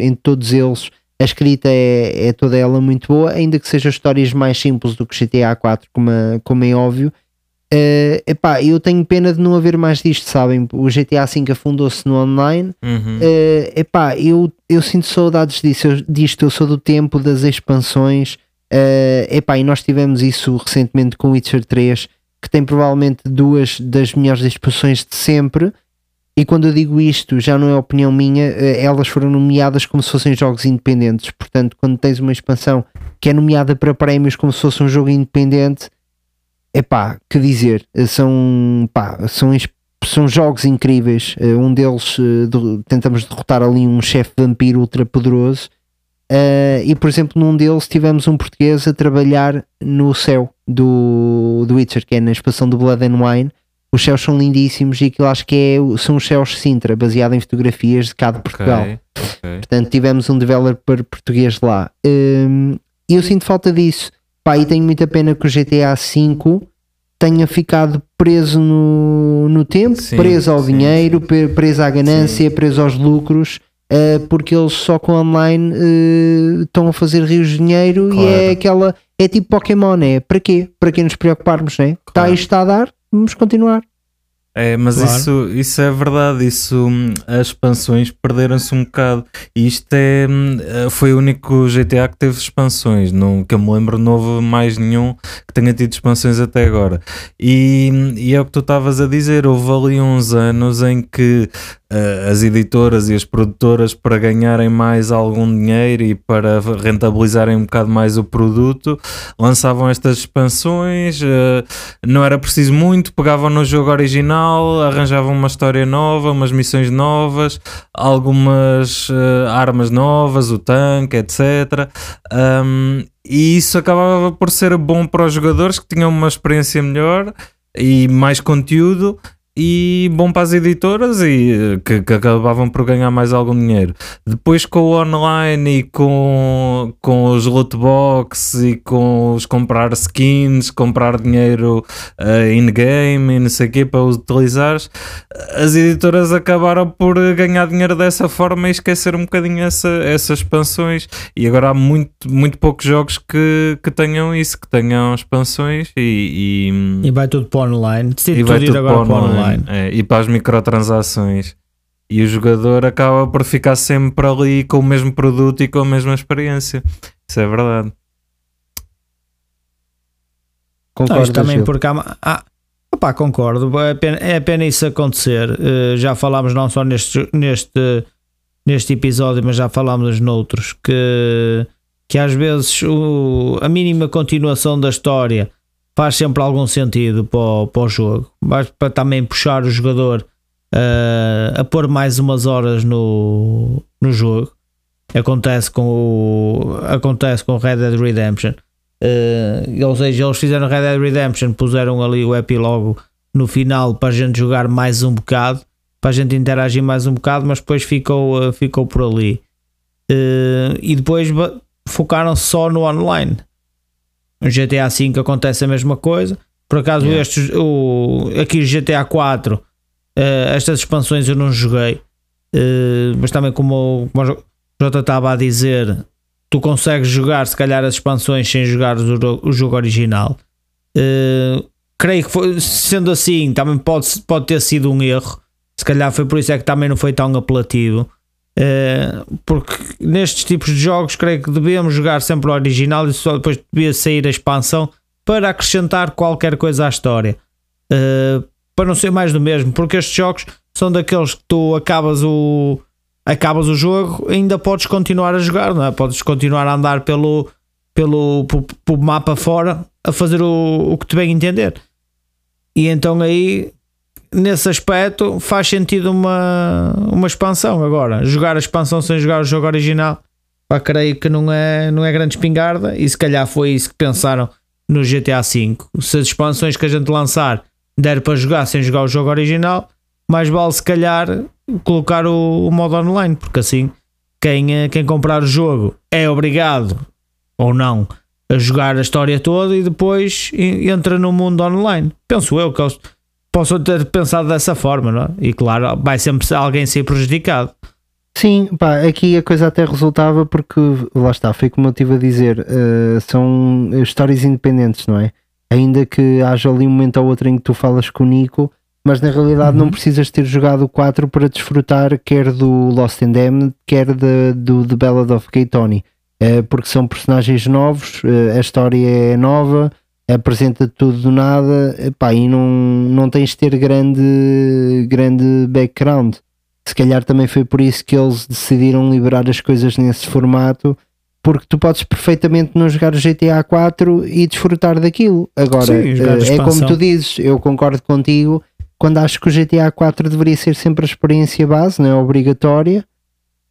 entre todos eles a escrita é, é toda ela muito boa, ainda que seja histórias mais simples do que GTA 4, como, é, como é óbvio. Uh, epá, eu tenho pena de não haver mais disto, sabem? O GTA V afundou-se no online. Uhum. Uh, epá, eu, eu sinto saudades disso, eu, disto. Eu sou do tempo das expansões. Uh, epá, e nós tivemos isso recentemente com Witcher 3, que tem provavelmente duas das melhores expansões de sempre. E quando eu digo isto, já não é opinião minha, eh, elas foram nomeadas como se fossem jogos independentes. Portanto, quando tens uma expansão que é nomeada para prémios como se fosse um jogo independente, é pá, que dizer, eh, são, pá, são, são jogos incríveis. Eh, um deles tentamos derrotar ali um chefe vampiro ultra poderoso. E por exemplo, num deles tivemos um português a trabalhar no céu do, do Witcher, que é na expansão do Blood and Wine os céus são lindíssimos e aquilo acho que é, são os céus Sintra, baseado em fotografias de cá de Portugal. Okay, okay. Portanto, tivemos um developer português lá. Um, e eu sinto falta disso. Pá, e tenho muita pena que o GTA V tenha ficado preso no, no tempo, sim, preso ao sim, dinheiro, sim. preso à ganância, preso aos lucros. Uh, porque eles só com online uh, estão a fazer rios de dinheiro claro. e é aquela é tipo Pokémon, é para quê? Para que nos preocuparmos, né? Tá claro. Está isto a dar, vamos continuar. É, mas claro. isso, isso é verdade. Isso, hum, as expansões perderam-se um bocado. E isto é, hum, foi o único GTA que teve expansões. Não, que eu me lembro, não houve mais nenhum que tenha tido expansões até agora. E, hum, e é o que tu estavas a dizer. Houve ali uns anos em que as editoras e as produtoras, para ganharem mais algum dinheiro e para rentabilizarem um bocado mais o produto, lançavam estas expansões. Uh, não era preciso muito, pegavam no jogo original, arranjavam uma história nova, umas missões novas, algumas uh, armas novas, o tanque, etc. Um, e isso acabava por ser bom para os jogadores que tinham uma experiência melhor e mais conteúdo e bom para as editoras e eh, que, que, acabavam por ganhar mais algum dinheiro. Depois com o online e com, com os loot box e com os comprar skins, comprar dinheiro uh, in-game e não sei o que para utilizar, as editoras acabaram por ganhar dinheiro dessa forma e esquecer um bocadinho essa, essas expansões. E agora há muito, muito poucos jogos que, que tenham isso, que tenham expansões e, e, e vai tudo para online. Decide tudo ir agora para online. online. É, e para as microtransações. E o jogador acaba por ficar sempre ali com o mesmo produto e com a mesma experiência. Isso é verdade. Concordo também porque há, ah, opá, concordo. É pena, é pena isso acontecer. Uh, já falámos não só neste, neste, neste episódio, mas já falámos noutros que, que às vezes o, a mínima continuação da história faz sempre algum sentido para o, para o jogo. Mas para também puxar o jogador uh, a pôr mais umas horas no, no jogo. Acontece com o, acontece com Red Dead Redemption. Uh, ou seja, eles fizeram Red Dead Redemption, puseram ali o epílogo no final para a gente jogar mais um bocado, para a gente interagir mais um bocado, mas depois ficou, uh, ficou por ali. Uh, e depois focaram só no online. No GTA V acontece a mesma coisa. Por acaso, yeah. estes, o, aqui GTA 4, uh, estas expansões eu não joguei, uh, mas também como, como o Jota estava a dizer, tu consegues jogar se calhar as expansões sem jogar o, o jogo original. Uh, creio que foi, sendo assim, também pode, pode ter sido um erro. Se calhar foi por isso é que também não foi tão apelativo. Uh, porque nestes tipos de jogos creio que devemos jogar sempre o original e só depois devia sair a expansão para acrescentar qualquer coisa à história. Uh, para não ser mais do mesmo, porque estes jogos são daqueles que tu acabas o acabas o jogo, ainda podes continuar a jogar, não é? Podes continuar a andar pelo pelo, pelo, pelo mapa fora a fazer o, o que te bem entender. E então aí nesse aspecto faz sentido uma, uma expansão agora. Jogar a expansão sem jogar o jogo original, pá, creio que não é, não é grande espingarda e se calhar foi isso que pensaram no GTA V. Se as expansões que a gente lançar der para jogar sem jogar o jogo original, mais vale se calhar colocar o, o modo online, porque assim quem, eh, quem comprar o jogo é obrigado ou não a jogar a história toda e depois entra no mundo online. Penso eu que eles possam ter pensado dessa forma, não é? E claro, vai sempre alguém ser prejudicado. Sim, pá, aqui a coisa até resultava porque lá está, foi como eu estive a dizer, uh, são histórias independentes, não é? Ainda que haja ali um momento ou outro em que tu falas com o Nico, mas na realidade uhum. não precisas ter jogado o 4 para desfrutar quer do Lost and Damned, quer de, do The Ballad of Gay Tony, uh, porque são personagens novos, uh, a história é nova, apresenta tudo do nada epá, e não, não tens de ter grande, grande background. Se calhar também foi por isso que eles decidiram liberar as coisas nesse formato, porque tu podes perfeitamente não jogar o GTA 4 e desfrutar daquilo. Agora, Sim, eh, é como tu dizes, eu concordo contigo, quando acho que o GTA 4 deveria ser sempre a experiência base, não é obrigatória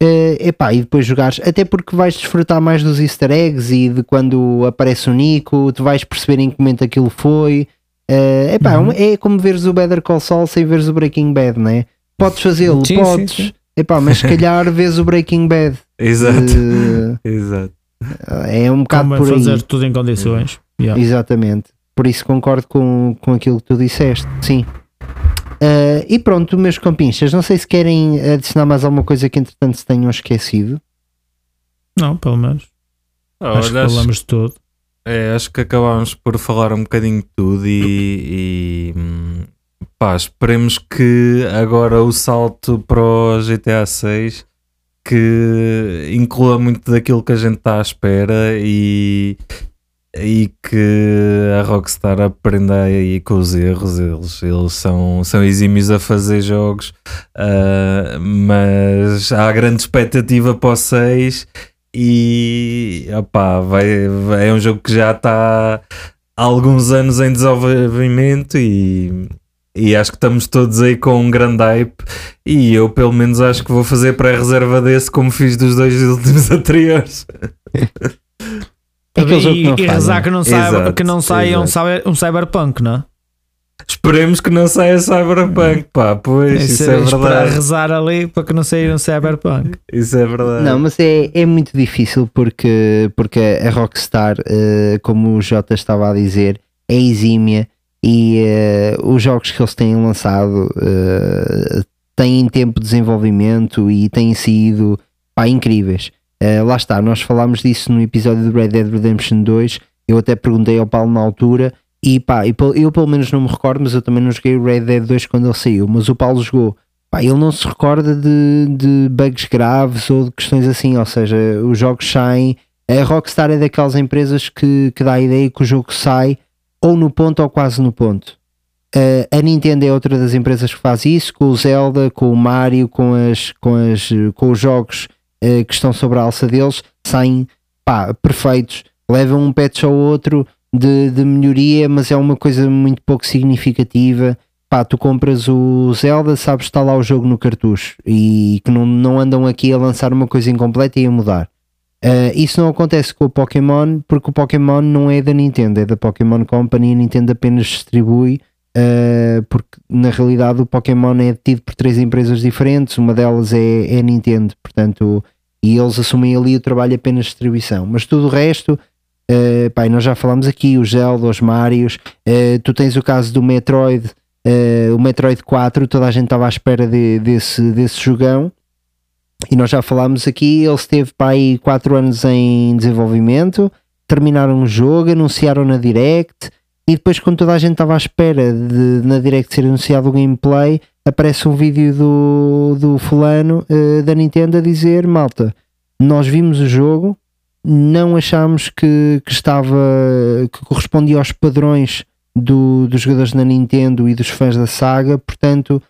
Uh, epá, e depois jogares, até porque vais desfrutar mais dos easter eggs e de quando aparece o Nico, tu vais perceber em que momento aquilo foi. Uh, epá, uhum. é como veres o Better Call Saul sem veres o Breaking Bad, né? Podes fazê-lo, podes, sim, sim. Epá, mas se calhar vês o Breaking Bad. Exato. Uh, Exato. É um bocado como por fazer aí. tudo em condições. Yeah. Exatamente. Por isso concordo com, com aquilo que tu disseste. Sim. Uh, e pronto, meus compinchas, não sei se querem adicionar mais alguma coisa que entretanto se tenham esquecido. Não, pelo menos. Oh, acho que falamos de tudo. É, acho que acabámos por falar um bocadinho de tudo e, e pá, esperemos que agora o salto para o GTA 6 que inclua muito daquilo que a gente está à espera e, e que a Rockstar aprenda aí com os erros. Eles, eles são, são exímios a fazer jogos, uh, mas há grande expectativa para o 6 e opá, vai, vai, é um jogo que já está há alguns anos em desenvolvimento e, e acho que estamos todos aí com um grande hype e eu pelo menos acho que vou fazer pré-reserva desse como fiz dos dois últimos anteriores. E, que e rezar que não, saia, que não saia um, um cyberpunk, não é? Esperemos que não saia cyberpunk, pá, pois, isso, isso é verdade. rezar ali para que não saia um cyberpunk. Isso é verdade. Não, mas é, é muito difícil porque, porque a Rockstar, uh, como o Jota estava a dizer, é exímia e uh, os jogos que eles têm lançado uh, têm tempo de desenvolvimento e têm sido pá, incríveis. Uh, lá está, nós falámos disso no episódio do Red Dead Redemption 2. Eu até perguntei ao Paulo na altura. E pá, eu pelo menos não me recordo, mas eu também não joguei o Red Dead 2 quando ele saiu. Mas o Paulo jogou. Pá, ele não se recorda de, de bugs graves ou de questões assim. Ou seja, os jogos saem. A Rockstar é daquelas empresas que, que dá a ideia que o jogo sai ou no ponto ou quase no ponto. Uh, a Nintendo é outra das empresas que faz isso, com o Zelda, com o Mario, com, as, com, as, com os jogos uh, que estão sobre a alça deles saem pá, perfeitos, levam um patch ao outro de, de melhoria, mas é uma coisa muito pouco significativa. Pá, tu compras o Zelda, sabes que está lá o jogo no cartucho e que não, não andam aqui a lançar uma coisa incompleta e a mudar. Uh, isso não acontece com o Pokémon porque o Pokémon não é da Nintendo, é da Pokémon Company a Nintendo apenas distribui uh, porque na realidade o Pokémon é detido por três empresas diferentes, uma delas é, é a Nintendo, portanto, e eles assumem ali o trabalho apenas de distribuição, mas tudo o resto, uh, nós já falamos aqui, os Zelda, os Marios, uh, tu tens o caso do Metroid, o Metroid 4, toda a gente estava à espera de, desse, desse jogão, e nós já falámos aqui, ele esteve para aí 4 anos em desenvolvimento, terminaram o jogo, anunciaram na Direct, e depois, quando toda a gente estava à espera de na direct ser anunciado o gameplay, aparece um vídeo do, do fulano uh, da Nintendo a dizer: Malta, nós vimos o jogo, não achámos que, que estava que correspondia aos padrões do, dos jogadores na Nintendo e dos fãs da saga, portanto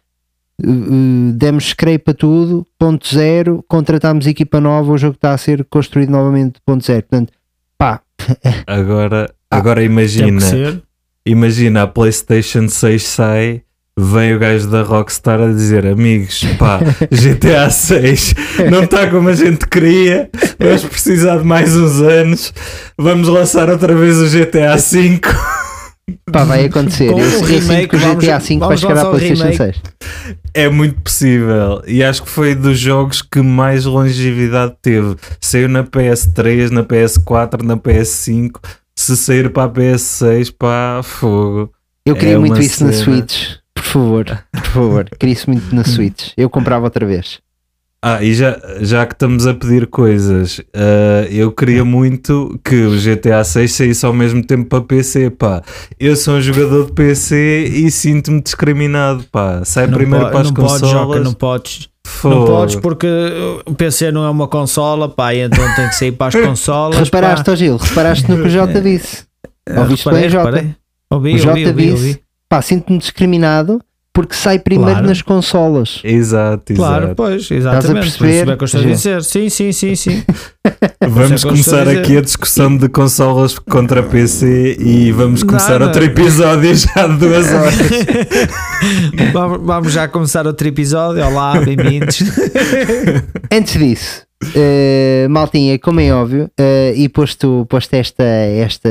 uh, demos scrape a tudo, ponto zero, contratámos equipa nova, o jogo está a ser construído novamente ponto zero, portanto pá, Agora, agora Tem imagina, imagina a PlayStation 6 sai, vem o gajo da Rockstar a dizer: Amigos, pá, GTA 6 não está como a gente queria, vamos precisar de mais uns anos, vamos lançar outra vez o GTA 5. pá, vai acontecer. Com eu, sinto remake, que o vamos- GTA V vai vamos chegar à PlayStation remake. 6. É muito possível. E acho que foi dos jogos que mais longevidade teve. Saiu na PS3, na PS4, na PS5. Se sair para a PS6, pá, fogo. Eu queria É muito isso na cena. Switch, por favor, por favor, queria isso muito na Switch. Eu comprava outra vez. Ah, e já, já que estamos a pedir coisas, ah, eu queria muito que o GTA 6 saísse ao mesmo tempo para PC, pá. Eu sou um jogador de PC e sinto-me discriminado, pá. Sai Não primeiro para as não podes, consolas. Joca, não podes. Não podes porque o PC não é uma consola, pá, e então tem que sair para as consolas. Reparaste, pá. Gil, reparaste no que o Jota disse. Ah, Ouviste reparei, bem, Jota? Ouvi, o ouvi, Jota ouvi, disse, ouvi. pá, sinto-me discriminado porque sai primeiro Claro. nas consolas. Exato, Claro, exato. pois, exatamente. perceber? Por isso é que eu estou a dizer. Sim, sim, sim, sim. Vamos é que eu estou começar a aqui a discussão de consolas contra PC e vamos começar Não, outro episódio já de duas horas. vamos, vamos já começar outro episódio. Olá, bem-vindos. Antes disso, eh, maltinha, como é óbvio, eh, e posto, posto esta, esta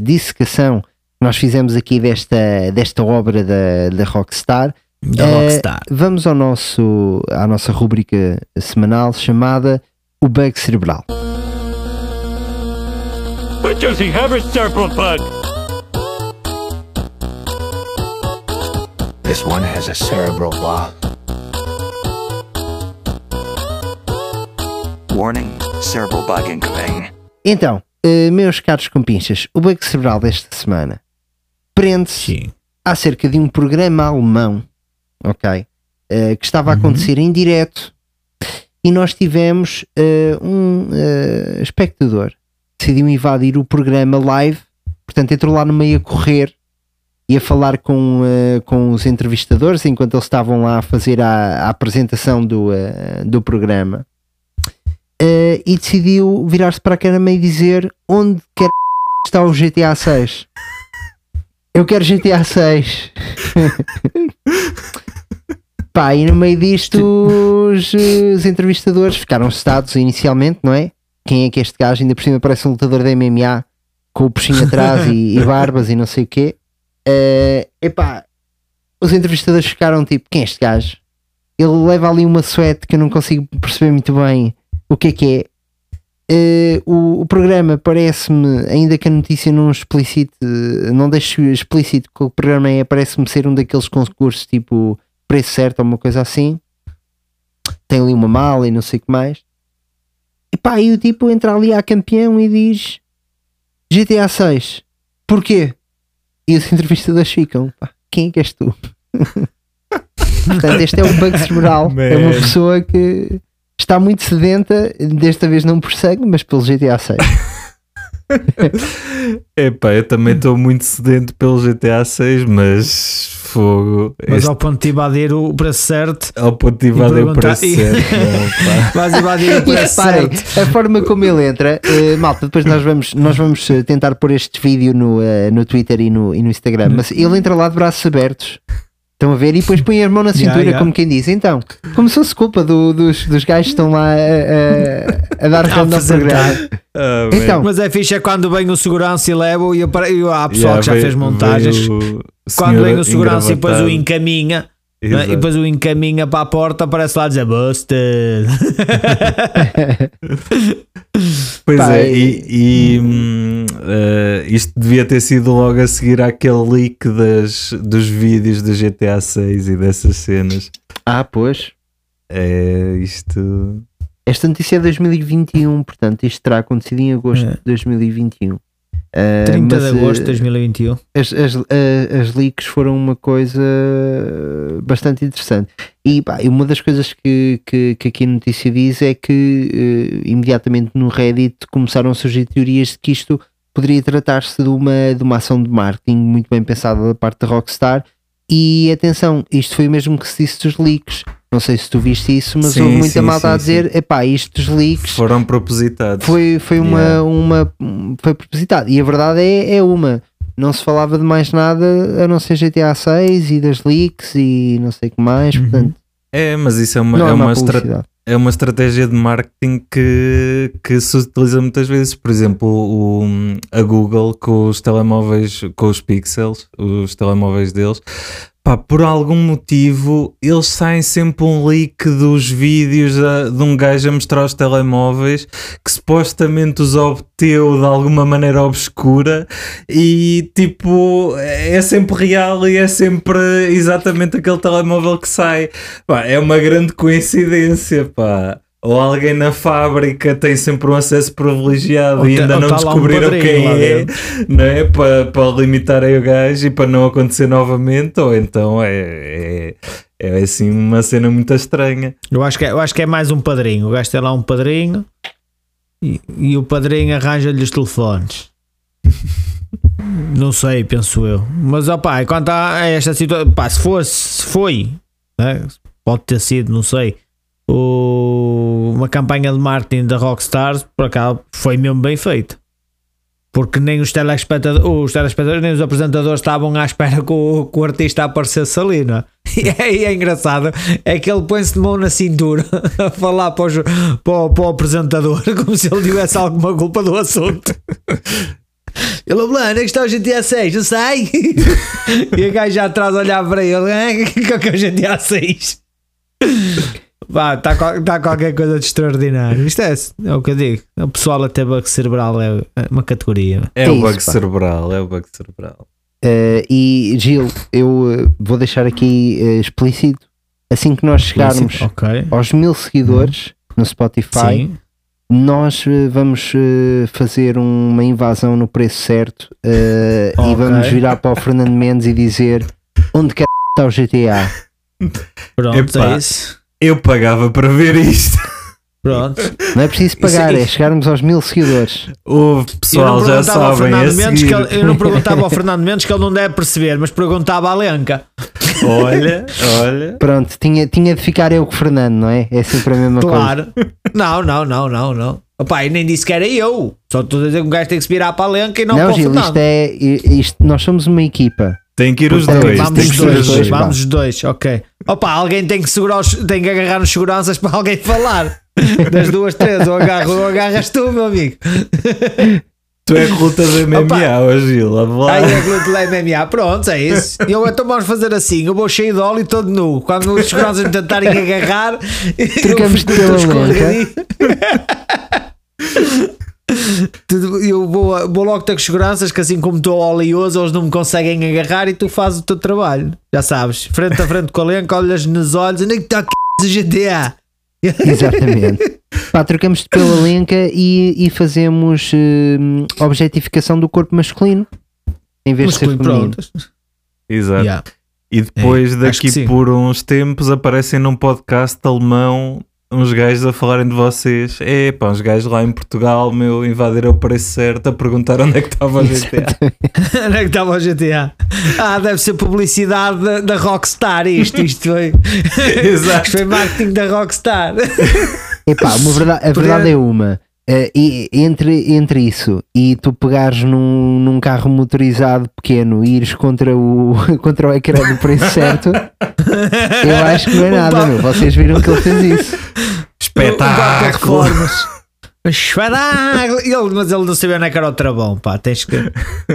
dissecação nós fizemos aqui desta, desta obra da, da Rockstar, Da eh, Rockstar. vamos ao nosso, à nossa rubrica semanal chamada O Bug Cerebral. Bug? This one has a cerebral bug. Warning, cerebral bug incoming. Então, eh, meus caros compinchas, o bug cerebral desta semana prende-se acerca de um programa alemão, ok? eh, que estava a acontecer em direto e nós tivemos eh, um eh, espectador que decidiu invadir o programa live, portanto entrou lá no meio a correr e a falar com, com os entrevistadores enquanto eles estavam lá a fazer a, a apresentação do, do programa. E decidiu virar-se para a câmera e dizer onde quer está o GTA 6. Eu quero GTA 6. Pá, e no meio disto os, os entrevistadores ficaram assustados inicialmente, não é? Quem é que este gajo? Ainda por cima parece um lutador da MMA com o puxinho atrás e, e barbas e não sei o quê. Eh, epá, os entrevistadores ficaram tipo: quem é este gajo? Ele leva ali uma suéte que eu não consigo perceber muito bem o que é que é. Eh, o, o programa parece-me, ainda que a notícia não explicite, não deixe explícito que o programa é, parece-me ser um daqueles concursos tipo preço certo ou uma coisa assim. Tem ali uma mala e não sei o que mais. E pá, e o tipo entra ali a campeão e diz GTA 6. Porquê? E os entrevistadores ficam, pá, quem é que és tu? Portanto, este é um bug cerebral. É uma pessoa que está muito sedenta, desta vez não por sangue, mas pelo GTA 6. Epá, eu também estou muito sedento pelo GTA 6, mas fogo. Mas Este- ao ponto de invadir o preço certo. Ao ponto de invadir o preço certo. Vais invadir o preço reparem, certo. a forma como ele entra, eh, malta, depois nós vamos, nós vamos eh, tentar pôr este vídeo no, eh, no Twitter e no, e no Instagram, mas ele entra lá de braços abertos. Estão a ver? E depois põe a mão na cintura, yeah. como quem diz. Então, como se fosse culpa do- dos, dos gajos que estão lá a, a- a dar A ramo ao programa. Ah, Então, Mas é fixe é quando vem o segurança e leva e, apare- e há pessoal Yeah, que já veio- fez montagens. Quando vem o segurança e depois o encaminha. É? Exato. E depois o encaminha para a porta, aparece lá a dizer Busted. Pois Pá, é, e- e, e, hum, eh, isto devia ter sido logo a seguir àquele leak das, dos vídeos do GTA 6 e dessas cenas. ah, pois. É isto. Esta notícia é de 2021, portanto, isto terá acontecido em agosto É. de 2021. Ah, 30 mas, de agosto de eh, 2021. as, as, a- as leaks foram uma coisa bastante interessante. E pá, uma das coisas que, que, que aqui a notícia diz é que eh, imediatamente no Reddit começaram a surgir teorias de que isto poderia tratar-se de uma, de uma ação de marketing muito bem pensada da parte da Rockstar. E atenção, isto foi o mesmo que se disse dos leaks. Não sei se tu viste isso, mas Sim, houve muita sim, malta sim, a dizer: epá, isto dos leaks Foram propositados. foi, foi uma, Yeah. uma foi propositado. E a verdade é, é uma. Não se falava de mais nada a não ser GTA 6 e das leaks e não sei o que mais. Portanto, É, mas isso é uma, é é uma, estra- publicidade. é uma estratégia de marketing que, que se utiliza muitas vezes. Por exemplo, o, a Google com os telemóveis, com os pixels, os telemóveis deles. Pá, por algum motivo, eles saem sempre um leak dos vídeos a- de um gajo a mostrar os telemóveis que supostamente os obteu de alguma maneira obscura e tipo, é sempre real e é sempre exatamente aquele telemóvel que sai. Pá, é uma grande coincidência, pá. Ou alguém na fábrica tem sempre um acesso privilegiado Ou e te- ainda não tá um descobriram padrinho quem é, não é? Para, para limitarem o gajo e para não acontecer novamente, ou então é, é, é assim uma cena muito estranha. Eu acho, que é, eu acho que é mais um padrinho. O gajo tem lá um padrinho e, e o padrinho arranja-lhe os telefones. Não sei, penso eu. Mas opá, quanto a esta situação, se fosse, se foi, né, pode ter sido, não sei, o- uma campanha de marketing da Rockstar, por acaso foi mesmo bem feita. Porque nem os telespectadores, os telespectadores nem os apresentadores estavam à espera que o, que o artista aparecesse ali, não é? E é, é engraçado, é que ele põe-se de mão na cintura a falar para, os- para para o apresentador como se ele tivesse alguma culpa do assunto. Ele, onde é que está o GTA 6? Não sei. E o gajo já atrás olhar para ele, "Ah, que é que é o GTA 6? Vá, está tá qualquer coisa de extraordinário. Isto é, é o que eu digo. O pessoal até bug cerebral é uma categoria. É, É o bug pá. cerebral, é o bug cerebral. eh, e Gil, eu eh, vou deixar aqui eh, explícito. Assim que nós chegarmos Ok. aos mil seguidores no Spotify, Sim. nós vamos fazer uma invasão no preço certo eh, e vamos virar para o Fernando Mendes e dizer onde quer está o GTA. Pronto, Epá. é isso. Eu pagava para ver isto. Pronto. Não é preciso pagar, Isso- é chegarmos aos mil seguidores. O pessoal eu não já ele- eu não perguntava ao Fernando Mendes que ele não deve perceber, mas perguntava à Lenca. Olha, olha. Pronto, tinha, tinha de ficar eu com o Fernando, não é? É sempre a mesma coisa. Claro. Não, não, não, não, não. Opa, eu nem disse que era eu. Só estou a dizer que um gajo tem que se virar para a Lenca e não, Não, para o Gil, Fernando. isto é. Isto, nós somos uma equipa. Tem que ir os dois. Vamos os dois, dois. vamos os dois, ok. Opa, alguém tem que segurar os, tem que agarrar nos seguranças para alguém falar. Das duas, três, ou agarro ou agarras tu, meu amigo. Tu é que lutas MMA, Opa. ó Gil. a falar. Aí é glúteo da MMA, pronto, é isso. E eu então vamos fazer assim: eu vou cheio de óleo e todo nu. Quando os seguranças me tentarem agarrar, Trocamos eu fico Eu vou, vou logo ter com seguranças que assim como estou oleoso, eles não me conseguem agarrar e tu fazes o teu trabalho. Já sabes, frente a frente com a lenca, olhas nos olhos, onde é que está o GTA? Exatamente. Pá, trocamos pela lenca e, e fazemos hum, objetificação do corpo masculino em vez de ser Masculino, feminino. pronto. Exato. Yeah. E depois, É, daqui por uns tempos, aparecem num podcast alemão uns gajos a falarem de vocês. É pá, uns gajos lá em Portugal, meu, invadiram o preço certo a perguntar onde é que estava a GTA. Onde é que estava o GTA? Ah, deve ser publicidade da, da Rockstar. Isto, isto foi. Exato. Isto foi marketing da Rockstar. Epá, uma verdade, a verdade é uma. Eh, e entre, entre isso e tu pegares num, num carro motorizado pequeno e ires contra o, contra o ecrã do preço certo, eu acho que não é nada, meu. Vocês viram que ele fez isso. Espetáculo! Espetáculo! Ele, mas ele não sabia onde é que era o travão, pá. Tens que,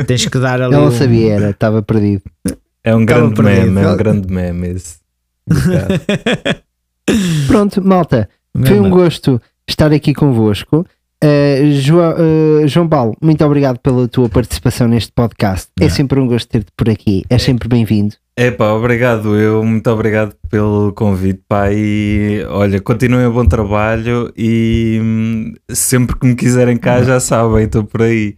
tens que dar ali. Ele não um- sabia, era, estava perdido. É um Estava grande perdido. meme, é um grande meme esse. Pronto, malta, foi um gosto estar aqui convosco. Uh, João, uh, João Paulo, muito obrigado pela tua participação neste podcast. É sempre um gosto ter-te por aqui, és sempre bem-vindo. É pá, obrigado eu, muito obrigado pelo convite, pá, e olha, continuem o bom trabalho e hum, sempre que me quiserem cá já sabem, estou por aí.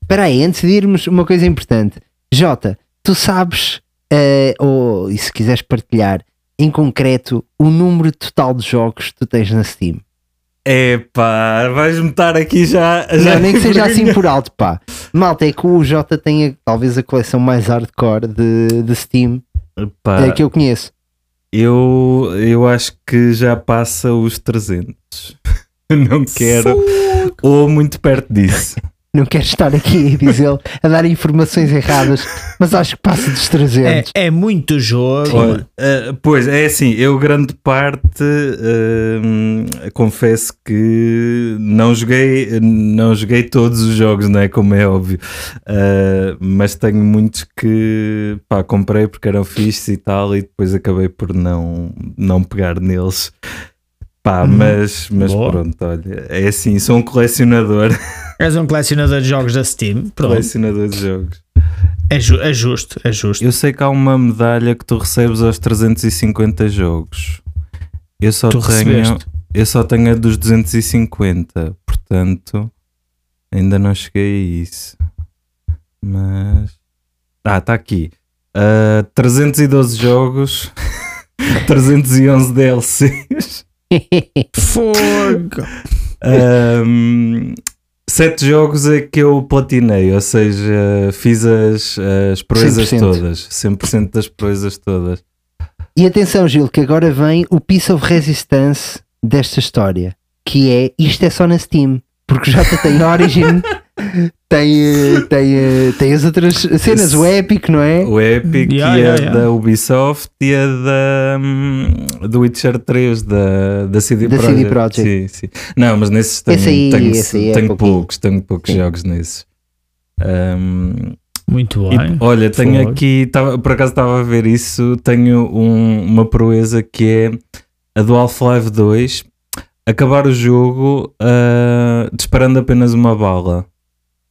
Espera aí, antes de irmos, uma coisa importante. Jota, tu sabes, uh, ou e se quiseres partilhar, em concreto, o número total de jogos que tu tens na Steam? É pá, vais-me estar aqui já. já Não, nem que seja assim por alto, pá. Malta, é que o Jota tem a- talvez a coleção mais hardcore de, de Steam Pá, eh, que eu conheço. eu, eu acho que já passa os 300. Não quero. Ou muito perto disso. Não quero estar aqui, diz ele, a dar informações erradas, mas acho que passa dos É, 300. é muito jogo. Olha, eh, pois é assim, eu grande parte hum, confesso que não joguei, não joguei todos os jogos, não é? Como é óbvio, Eh, mas tenho muitos que pá, comprei porque eram fixes e tal, e depois acabei por não, não pegar neles. Pá, Uhum. mas, mas Boa. pronto, olha, é assim, sou um colecionador, És um colecionador de jogos da Steam. Pronto. colecionador de jogos. É, ju- é justo, é justo. Eu sei que há uma medalha que tu recebes aos 350 jogos. Eu só Tu tenho, recebeste? eu só tenho a dos 250, portanto, ainda não cheguei a isso. Mas ah, está aqui. Ah, 312 jogos, 311 DLCs. Fogo! Ahm, sete jogos é que eu platinei, ou seja, fiz as, as proezas 100%. todas, 100% das proezas todas. E atenção, Gil, que agora vem o piece of resistance desta história, que é isto é só na Steam, porque já tem Origin, tem, tem, tem as outras cenas, o Epic, não é? O Epic Yeah, e a yeah, yeah. da Ubisoft e a da hum, do Witcher 3 da, da CD Da Projekt. CD Projekt. Sim, sim. Não, mas nesses tenho, Esse aí- tenho, esse aí é tenho poucos, tenho poucos jogos nesses. Hum, Muito e, bem. olha, tenho aqui, tava, por acaso estava a ver isso, tenho um- uma proeza que é a do Half-Life 2, acabar o jogo ah, disparando apenas uma bala.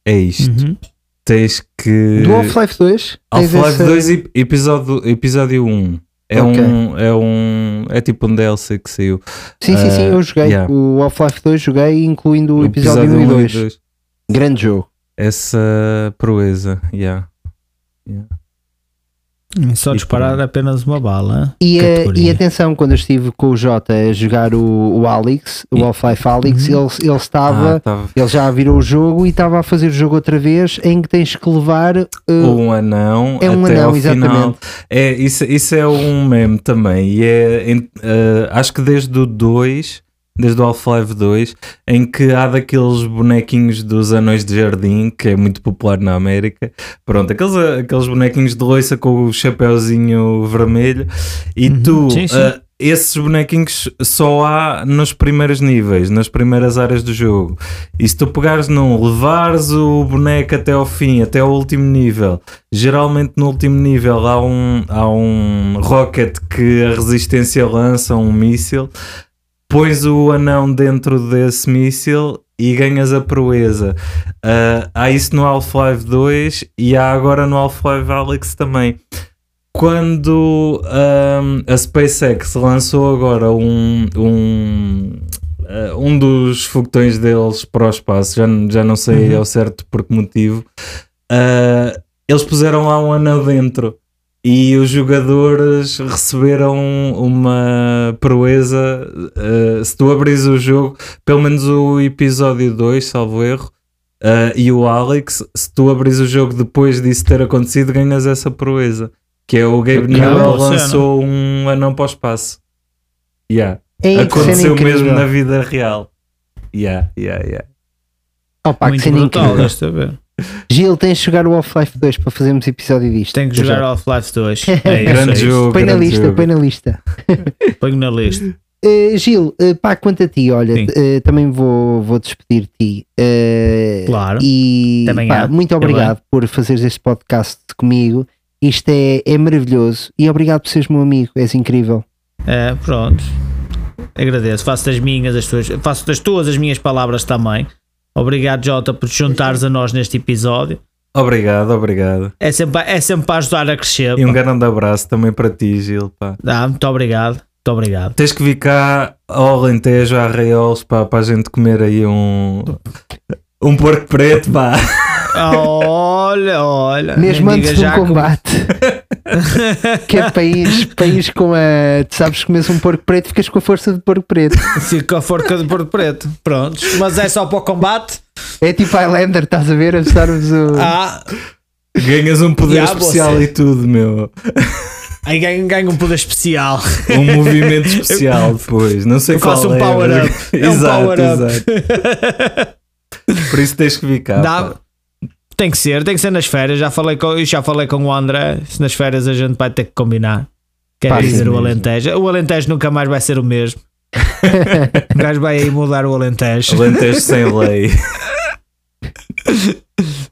É isto. Uhum. Tens que... Do Half-Life 2? tens Half-Life essa- 2 ep- episódio, episódio 1. É Ok. um. É um. É tipo um DLC que saiu. Sim, sim, sim, Ah, eu joguei. yeah. O Half-Life 2 joguei, incluindo o episódio, 1 e 2. Grande jogo. Essa proeza, yeah. É Só disparar apenas uma bala. E, eh, Categoria. e atenção, quando eu estive com o Jota a jogar o, o Alex, o E- Half-Life Alex, Uhum. ele, ele estava. Ah, tava- Ele já virou o jogo e estava a fazer o jogo outra vez em que tens que levar. eh, um anão é um até anão, ao final. exatamente. É, isso, isso é um meme também. E é, em- eh, acho que desde o 2, desde o Half-Life 2, em que há daqueles bonequinhos dos anões de jardim, que é muito popular na América. Pronto, aqueles, aqueles bonequinhos de loiça com o chapéuzinho vermelho. E tu, Uhum. Sim, sim. eh, esses bonequinhos só há nos primeiros níveis, nas primeiras áreas do jogo. E se tu pegares num, levares o boneco até ao fim, até ao último nível, geralmente no último nível há um, há um rocket que a resistência lança, um míssil, pões o anão dentro desse míssil e ganhas a proeza. Ah, há isso no Half-Life 2 e há agora no Half-Life Alyx também. Quando ahm, a SpaceX lançou agora um, um, ah, um dos foguetões deles para o espaço, já, já não sei Uhum. ao certo por que motivo, ah, eles puseram lá um anão dentro e os jogadores receberam uma proeza. ah, se tu abris o jogo, pelo menos o episódio 2, salvo erro, ah, e o Alex, se tu abris o jogo depois disso ter acontecido, ganhas essa proeza. Que é o Gabe. Newell lançou um anão para o espaço. Yeah. É Aconteceu mesmo na vida real. Yeah, yeah, yeah. Opa, que Muito brutal, desta vez. Gil, tens de jogar o Half-Life 2 para fazermos episódio disto. Tenho que jogar Half-Life 2. É Grande é isso. jogo. Põe na lista, jogo. põe na lista. Ponho na lista. Eh, Gil, eh, pá, quanto a ti, olha, eh, também vou, vou despedir de ti. Eh, Claro. E Também pá, há. muito obrigado por fazeres este podcast comigo. Isto é, é maravilhoso e obrigado por seres meu amigo, és incrível. É, pronto. Agradeço. Faço das minhas, as tuas, faço das tuas as minhas palavras também. Obrigado, Jota, por te juntares a nós neste episódio. Obrigado, obrigado. É sempre, é sempre para ajudar a crescer. E um pá. grande abraço também para ti, Gil. Pá. Ah, muito obrigado. Muito obrigado. Tens que vir cá ao Alentejo, a Arraiolos, pá, para a gente comer aí um, um porco preto, pá. Olha, olha. Mesmo antes um já como- combate. que é país, país com a. Tu sabes que comes um porco preto, ficas com a força de porco preto. Fica a forca de porco preto. Prontos. Mas é só para o combate. É tipo Highlander, estás a ver? A mostrar-vos o. Ah, Ganhas um poder Ya, especial você. e tudo, meu. aí ganha, ganha um poder especial. Um movimento especial depois. Não sei Eu qual faço um é, power up. É um exato, power up. exato. Por isso tens que ficar. Dá- pá. Tem que ser, tem que ser nas férias. Já falei com, já falei com o André. Se nas férias a gente vai ter que combinar. Quer Pá, dizer o mesmo. Alentejo. O Alentejo nunca mais vai ser o mesmo. o gajo vai aí mudar o Alentejo. Alentejo sem lei.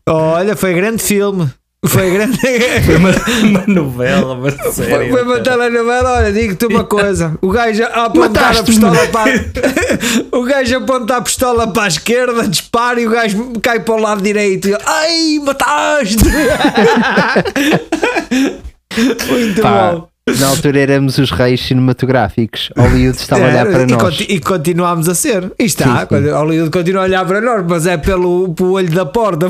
Olha, foi grande filme. Foi grande. Foi uma, uma novela, uma Foi, série. foi uma telenovela, olha, digo-te uma coisa. O gajo a apontar a pistola para o gajo aponta a pistola para a esquerda, dispara e o gajo cai para o lado direito. E eu, Ai, mataste! Muito Pá, bom. na altura éramos os reis cinematográficos. Hollywood estava a olhar para e, nós. conti- e continuámos a ser. E está, Sim, sim. Hollywood continua a olhar para nós, mas é pelo, pelo olho da porta.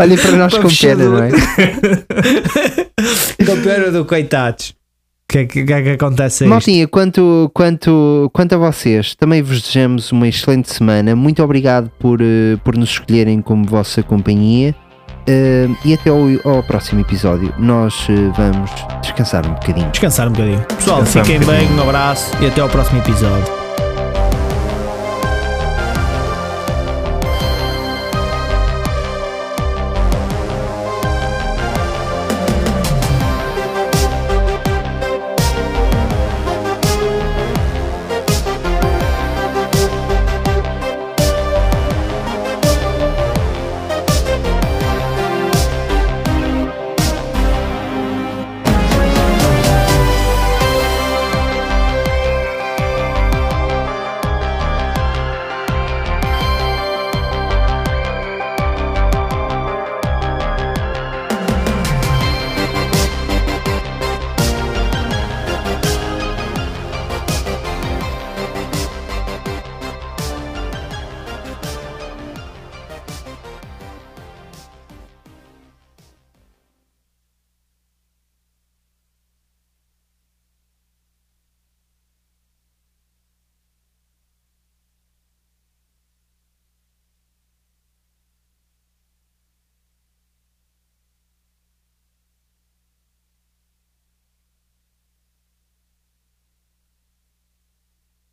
Olhem para nós com pena, não é? Com pena do coitados. O que, é que, que é que acontece a isto? Maltinha, quanto, quanto, quanto a vocês, também vos desejamos uma excelente semana. Muito obrigado por, eh, por nos escolherem como vossa companhia. Eh, e até ao, ao próximo episódio. Nós eh, vamos descansar um bocadinho. Descansar um bocadinho. Pessoal, Descansar um fiquem bocadinho. bem, um abraço e até ao próximo episódio.